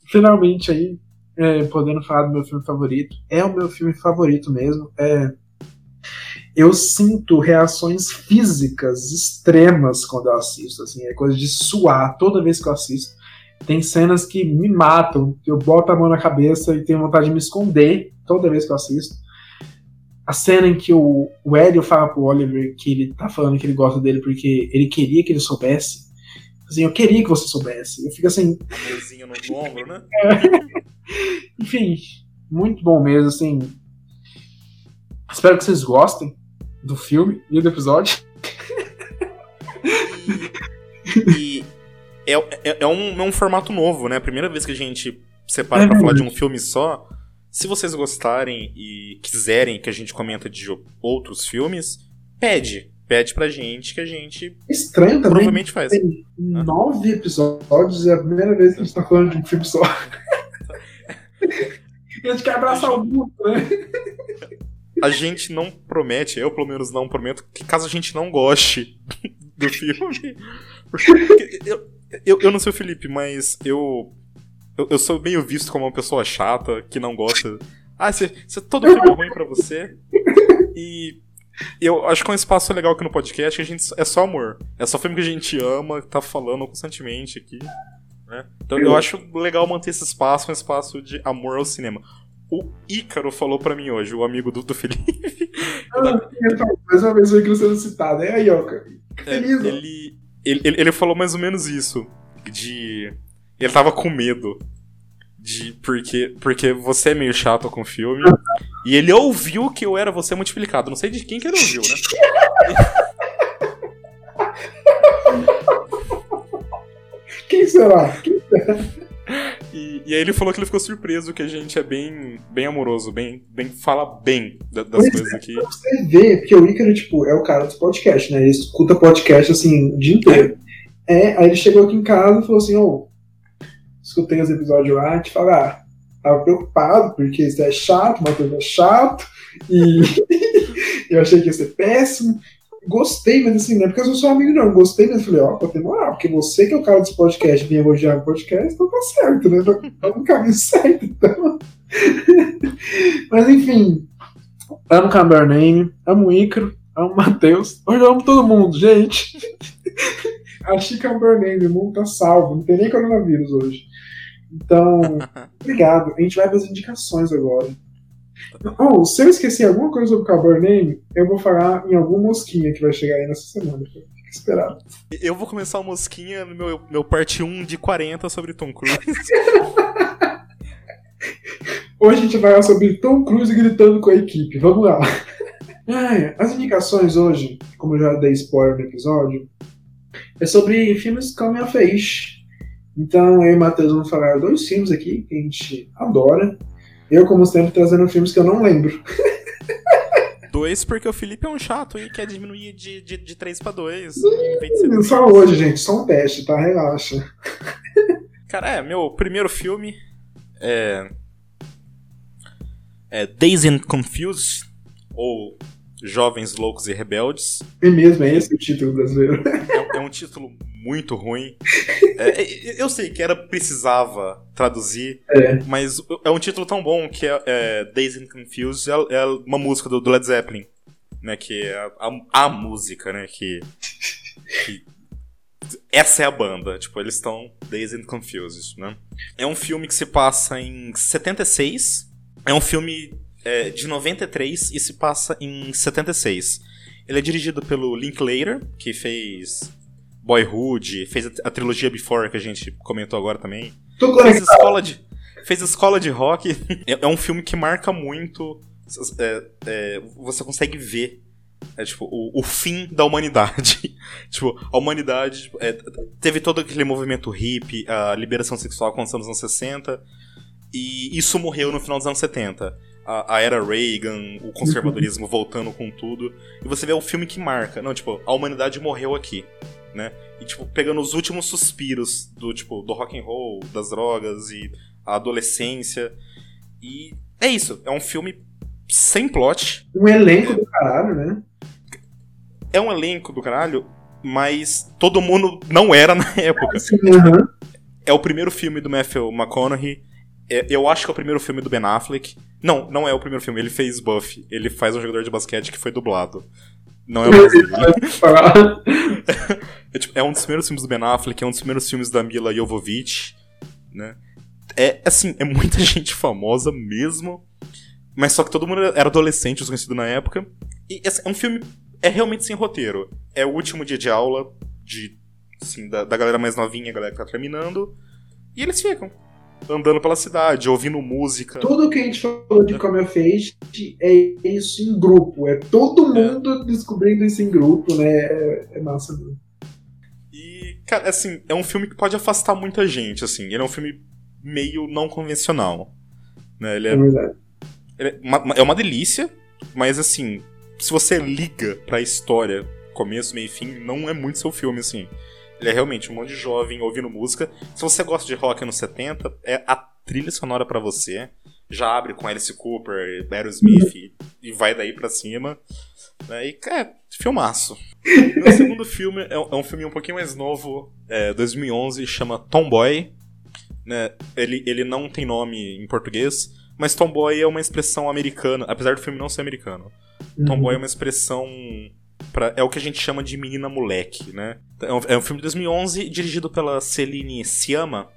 Speaker 3: finalmente aí é, podendo falar do meu filme favorito. É o meu filme favorito mesmo. É, eu sinto reações físicas extremas quando eu assisto. Assim, é coisa de suar toda vez que eu assisto. Tem cenas que me matam, eu boto a mão na cabeça e tenho vontade de me esconder toda vez que eu assisto. A cena em que o, o Hélio fala pro Oliver que ele tá falando que ele gosta dele porque ele queria que ele soubesse. Assim, eu queria que você soubesse. Eu fico assim.
Speaker 4: Mãozinha no ombro, né? [LAUGHS]
Speaker 3: Enfim, muito bom mesmo, assim. Espero que vocês gostem do filme e do episódio.
Speaker 4: E, e é, é, é, um, é um formato novo, né? Primeira vez que a gente separa pra falar de um filme só. Se vocês gostarem e quiserem que a gente comenta de outros filmes, pede. Pede pra gente que a gente
Speaker 3: Estranho também.
Speaker 4: provavelmente faz.
Speaker 3: Tem nove episódios e é a primeira vez que a gente tá falando de um filme só. [LAUGHS] a gente quer abraçar o mundo, né?
Speaker 4: A gente não promete, eu pelo menos não prometo, que caso a gente não goste do filme. Porque eu, eu, eu não sei o Felipe, mas eu, eu. Eu sou meio visto como uma pessoa chata, que não gosta. Ah, você, você todo filme é ruim pra você. E eu acho que é um espaço legal aqui no podcast, que a gente é só amor. É só filme que a gente ama, que tá falando constantemente aqui. Né? Então eu acho legal manter esse espaço, um espaço de amor ao cinema. O Ícaro falou pra mim hoje, o amigo do, do Felipe.
Speaker 3: Ah, mais uma vez o Ícaro sendo citado. É aí, ó, cara.
Speaker 4: É,
Speaker 3: Feliz, ó.
Speaker 4: ele, ele, ele, ele falou mais ou menos isso. De. Ele tava com medo. De. Porque, porque você é meio chato com o filme. E ele ouviu que eu era você multiplicado. Não sei de quem que ele ouviu, né? [LAUGHS]
Speaker 3: Quem será? Quem
Speaker 4: E, e aí ele falou que ele ficou surpreso que a gente é bem, bem amoroso, bem, bem fala bem da- das
Speaker 3: Pois
Speaker 4: coisas
Speaker 3: é,
Speaker 4: aqui.
Speaker 3: você ver, porque o Ícaro, tipo, é o cara dos podcasts, né? Ele escuta podcast, assim, o dia inteiro. É, aí ele chegou aqui em casa e falou assim, ô, escutei os episódios lá, te falar, ah, tava preocupado, porque isso é chato, o Matheus é chato, e [LAUGHS] eu achei que ia ser péssimo. Gostei, mas assim, não é porque eu sou seu amigo, não. Gostei, mas falei, ó, pô, tem moral, porque você que é o cara dos podcasts vem elogiar o podcast, então tá certo, né? Tá no caminho [LAUGHS] certo, então. [LAUGHS] mas enfim, amo Camber Name, amo Ícaro, amo Matheus. Hoje eu amo todo mundo, gente. [LAUGHS] Achei Camber Name, o mundo tá salvo, não tem nem coronavírus hoje. Então, obrigado. A gente vai para as indicações agora. Oh, se eu esqueci alguma coisa sobre Cowboy Name, eu vou falar em algum mosquinha que vai chegar aí nessa semana. Fica esperado.
Speaker 4: Eu vou começar o Mosquinha no meu, meu parte 1 de 40 sobre Tom Cruise. [LAUGHS]
Speaker 3: Hoje a gente vai falar sobre Tom Cruise gritando com a equipe. Vamos lá. As indicações hoje, como eu já dei spoiler no episódio, é sobre filmes coming of age. Então eu e o Matheus vamos falar dois filmes aqui que a gente adora. Eu, como sempre, trazendo filmes que eu não lembro. [LAUGHS]
Speaker 4: Dois, porque o Felipe é um chato e quer diminuir de, de, de 3 pra 2. em vez de ser dois.
Speaker 3: Só hoje, gente, só um teste, tá? Relaxa. [LAUGHS]
Speaker 4: Cara, é, meu primeiro filme é. É Dazed and Confused, ou Jovens Loucos e Rebeldes.
Speaker 3: É mesmo, é esse o título brasileiro.
Speaker 4: É, é um título muito ruim. [LAUGHS] É, é, eu sei que era precisava traduzir,
Speaker 3: É.
Speaker 4: mas é um título tão bom que é, é Dazed and Confused é, é uma música do, do Led Zeppelin, né? Que é a, a, a música, né? Que, que essa é a banda, tipo, eles estão Dazed and Confused, né? É um filme que se passa em 76. É um filme é, de 93 e se passa em 76. Ele é dirigido pelo Linklater, que fez Boyhood, fez a, a trilogia Before, que a gente comentou agora também.
Speaker 3: Tudo
Speaker 4: Fez
Speaker 3: conectado.
Speaker 4: escola de, fez escola de rock. [LAUGHS] É, é um filme que marca muito. é, é, você consegue ver é, tipo, o, o fim da humanidade. [LAUGHS] tipo, a humanidade tipo, é, teve todo aquele movimento hippie, a liberação sexual aconteceu nos anos 60. E isso morreu no final dos anos 70. A, a era Reagan, o conservadorismo [LAUGHS] voltando com tudo. E você vê o filme que marca. Não, tipo, a humanidade morreu aqui. Né? E tipo pegando os últimos suspiros do tipo do rock and roll, das drogas e a adolescência. E é isso, é um filme sem plot.
Speaker 3: Um elenco do caralho, né?
Speaker 4: É um elenco do caralho, mas todo mundo não era na [LAUGHS] época.
Speaker 3: Sim, aham.
Speaker 4: É o primeiro filme do Matthew McConaughey. É- eu acho que é o primeiro filme do Ben Affleck. Não, não é o primeiro filme. Ele fez Buffy. Ele faz um jogador de basquete que foi dublado. Não é o.
Speaker 3: Falar. [LAUGHS]
Speaker 4: É, tipo, é um dos primeiros filmes do Ben Affleck, é um dos primeiros filmes da Mila Jovovich, né? É, assim, é muita [LAUGHS] gente famosa mesmo, mas só que todo mundo era adolescente, desconhecido na época. E é um filme, é realmente sem roteiro. É o último dia de aula de, assim, da, da galera mais novinha, a galera que tá terminando, e eles ficam andando pela cidade, ouvindo música.
Speaker 3: Tudo que a gente falou de Come of Age é isso em grupo. É todo mundo descobrindo isso em grupo, né? É, é massa mesmo.
Speaker 4: E, cara, assim, é um filme que pode afastar muita gente, assim. Ele é um filme meio não convencional. Né? Ele
Speaker 3: É
Speaker 4: é,
Speaker 3: verdade.
Speaker 4: ele é, uma, é uma delícia, mas assim, se você liga pra história, começo, meio e fim, não é muito seu filme, assim. Ele é realmente um monte de jovem ouvindo música. Se você gosta de rock anos 70, é a trilha sonora pra você. Já abre com Alice Cooper, Aerosmith e, e vai daí pra cima. Né? E, é, filmaço. [LAUGHS] Meu segundo filme é, um- é um filme um pouquinho mais novo, é, 2011, chama Tomboy. Né? Ele, ele não tem nome em português, mas Tomboy é uma expressão americana, apesar do filme não ser americano. Tomboy é uma expressão. Pra, é o que a gente chama de menina moleque, né? É um, é um filme de 2011 dirigido pela Celine Sciamma,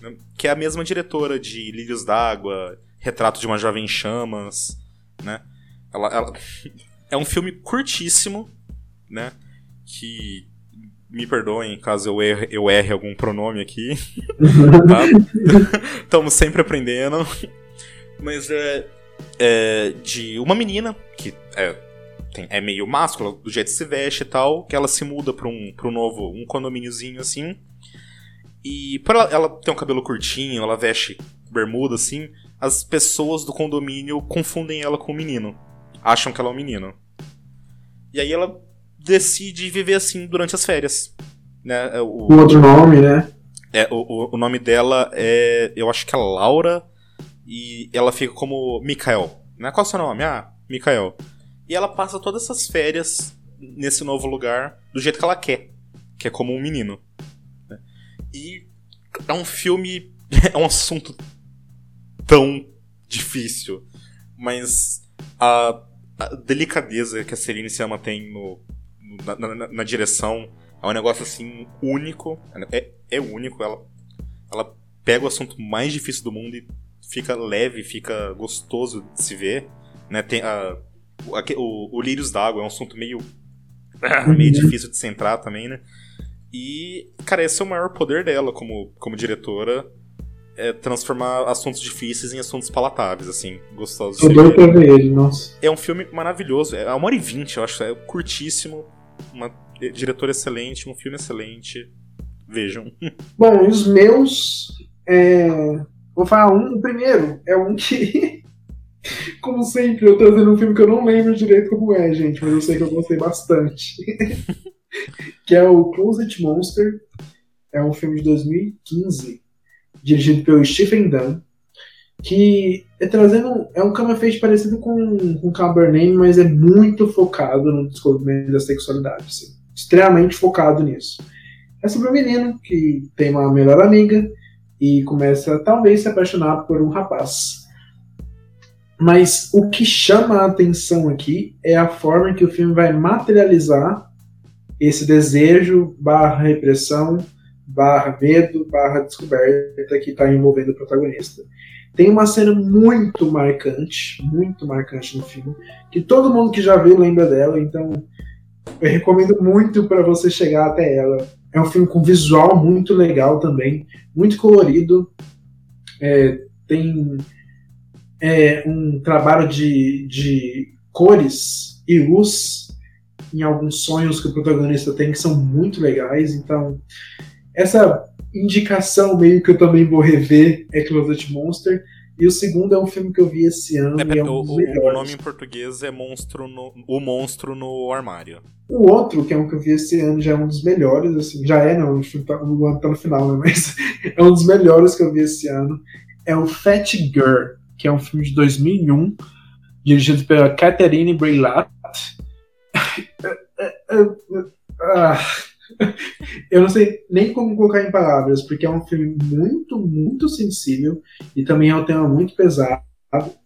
Speaker 4: né? que é a mesma diretora de Lírios d'Água, Retrato de uma Jovem em Chamas, né? Ela, ela- [LAUGHS] é um filme curtíssimo, né? Que me perdoem caso eu erre, eu erre algum pronome aqui, [LAUGHS] tá? [LAUGHS] Estamos sempre aprendendo. Mas é, é de uma menina que é, tem- é meio máscula, do jeito que se veste e tal, que ela se muda pra um, pra um novo, um condomíniozinho assim. E por ela, ela ter um cabelo curtinho, ela veste bermuda assim, as pessoas do condomínio confundem ela com o menino. Acham que ela é um menino. E aí ela decide viver assim durante as férias. Né? É, o-
Speaker 3: outro nome, né?
Speaker 4: é, o, o- o nome dela é. Eu acho que é Laura. E ela fica como Mikael. Né? Qual é o seu nome? Ah, Mikael. E ela passa todas essas férias nesse novo lugar do jeito que ela quer. Que é como um menino. né? E é um filme. [LAUGHS] É um assunto tão difícil. Mas a, a delicadeza que a Celine Sciamma tem no, na, na- na direção é um negócio assim único. É, é único. Ela, ela pega o assunto mais difícil do mundo e fica leve, fica gostoso de se ver. Né? Tem a, o, o, Lírios d'Água é um assunto meio. [LAUGHS] meio difícil de se entrar também, né? E, cara, esse é o maior poder dela como, como diretora. É transformar assuntos difíceis em assuntos palatáveis, assim, gostosos ver.
Speaker 3: pra ver ele, nossa.
Speaker 4: É um filme maravilhoso. É uma hora e vinte, eu acho. É curtíssimo. Uma diretora excelente, um filme excelente. Vejam. [LAUGHS]
Speaker 3: Bom, os meus. é, Vou falar um. O primeiro é um que. Como sempre, eu trazendo um filme que eu não lembro direito como é, gente, mas eu sei que eu gostei bastante. [LAUGHS] que é o Closet Monster. É um filme de 2015, dirigido pelo Stephen Dunn. Que é trazendo. É um cama feito parecido com, com Cabernet, mas é muito focado no descobrimento da sexualidade. assim. extremamente focado nisso. É sobre um menino que tem uma melhor amiga e começa talvez se apaixonar por um rapaz. Mas o que chama a atenção aqui é a forma que o filme vai materializar esse desejo barra repressão barra medo barra descoberta que está envolvendo o protagonista. Tem uma cena muito marcante, muito marcante no filme, que todo mundo que já viu lembra dela, então eu recomendo muito para você chegar até ela. É um filme com visual muito legal também, muito colorido. É, tem é, um trabalho de, de cores e luz em alguns sonhos que o protagonista tem que são muito legais. Então, essa indicação meio que eu também vou rever é Closet Monster. E o segundo é um filme que eu vi esse ano
Speaker 4: É,
Speaker 3: e é
Speaker 4: o,
Speaker 3: um dos
Speaker 4: o- o nome em português é monstro no, O Monstro no Armário.
Speaker 3: O outro, que é um que eu vi esse ano, já é um dos melhores, assim, já é, não, o filme tá, o ano tá no final, né, mas [LAUGHS] é um dos melhores que eu vi esse ano. É o Fat Girl, que é um filme de 2001, dirigido pela Catherine Breillat. Eu não sei nem como colocar em palavras, porque é um filme muito, muito sensível e também é um tema muito pesado.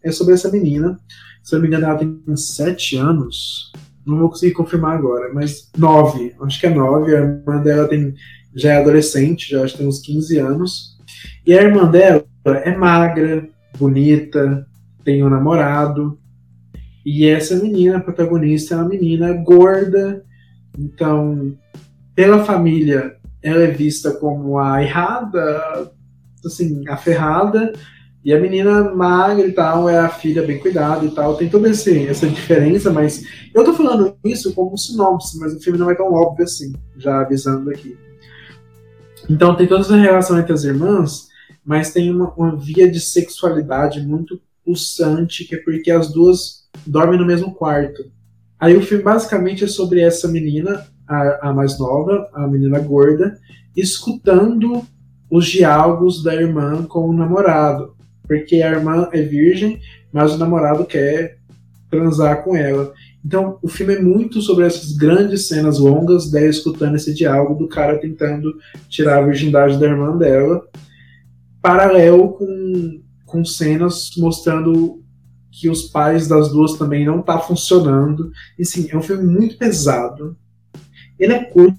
Speaker 3: É sobre essa menina. Se eu não me engano, ela tem 7 anos. Não vou conseguir confirmar agora, mas 9. Acho que é 9. A irmã dela tem, já é adolescente, já acho que tem uns 15 anos. E a irmã dela é magra, bonita, tem um namorado. E essa menina, a protagonista, é uma menina gorda. Então, pela família, ela é vista como a errada, assim, a ferrada, e a menina magra e tal é a filha bem cuidada e tal. Tem toda essa diferença, mas eu tô falando isso como sinopse, mas o filme não é tão óbvio assim, já avisando aqui. Então tem toda essa relação entre as irmãs, mas tem uma, uma via de sexualidade muito pulsante, que é porque as duas dormem no mesmo quarto. Aí o filme basicamente é sobre essa menina, a, a mais nova, a menina gorda, escutando os diálogos da irmã com o namorado. Porque a irmã é virgem, mas o namorado quer transar com ela. Então, o filme é muito sobre essas grandes cenas longas dela escutando esse diálogo do cara tentando tirar a virgindade da irmã dela, paralelo com, com cenas mostrando que os pais das duas também não tá funcionando. E sim, é um filme muito pesado. Ele é curto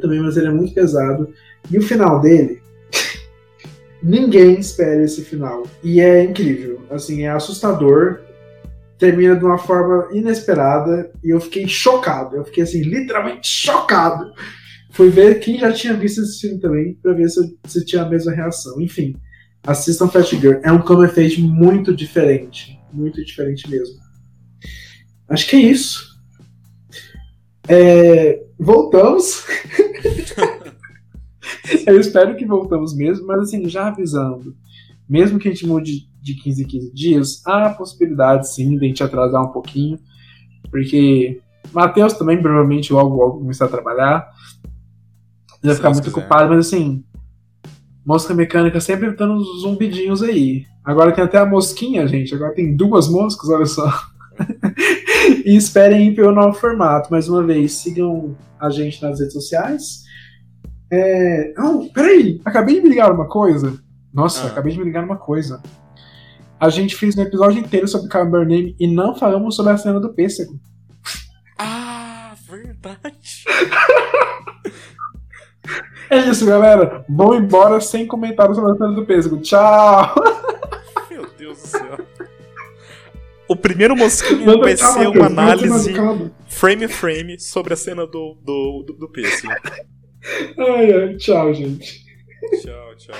Speaker 3: também, mas ele é muito pesado. E o final dele, [LAUGHS] ninguém espera esse final. E é incrível. Assim, é assustador. Termina de uma forma inesperada. E eu fiquei chocado. Eu fiquei assim, literalmente chocado. Fui ver quem já tinha visto esse filme também, pra ver se, se tinha a mesma reação. Enfim, assistam Fat Girl. É um come muito diferente. Muito diferente mesmo. Acho que é isso. É, voltamos. [LAUGHS] Eu espero que voltamos mesmo, mas assim, já avisando. Mesmo que a gente mude de 15 em 15 dias, há a possibilidade sim de a gente atrasar um pouquinho. Porque Matheus também provavelmente logo, logo começar a trabalhar. Ele vai ficar muito
Speaker 4: quiser.
Speaker 3: ocupado, mas assim. Mosca mecânica sempre dando uns zumbidinhos aí. Agora tem até a mosquinha, gente. Agora tem duas moscas, olha só. [LAUGHS] e esperem pelo novo formato. Mais uma vez, sigam a gente nas redes sociais. É... Não, peraí, acabei de me ligar uma coisa. Nossa,
Speaker 4: Ah.
Speaker 3: acabei de me ligar uma coisa. A gente fez um episódio inteiro sobre Carmen Name e não falamos sobre a cena do pêssego.
Speaker 4: Ah, verdade. [LAUGHS]
Speaker 3: É isso, galera. Vão embora sem comentários sobre a cena do pêssego. Tchau!
Speaker 4: Meu Deus do céu. O primeiro mosquinho
Speaker 3: Manda
Speaker 4: vai ser uma análise frame a frame sobre a cena do, do, do, do pêssego.
Speaker 3: Ai, ai, tchau, gente.
Speaker 4: Tchau, tchau.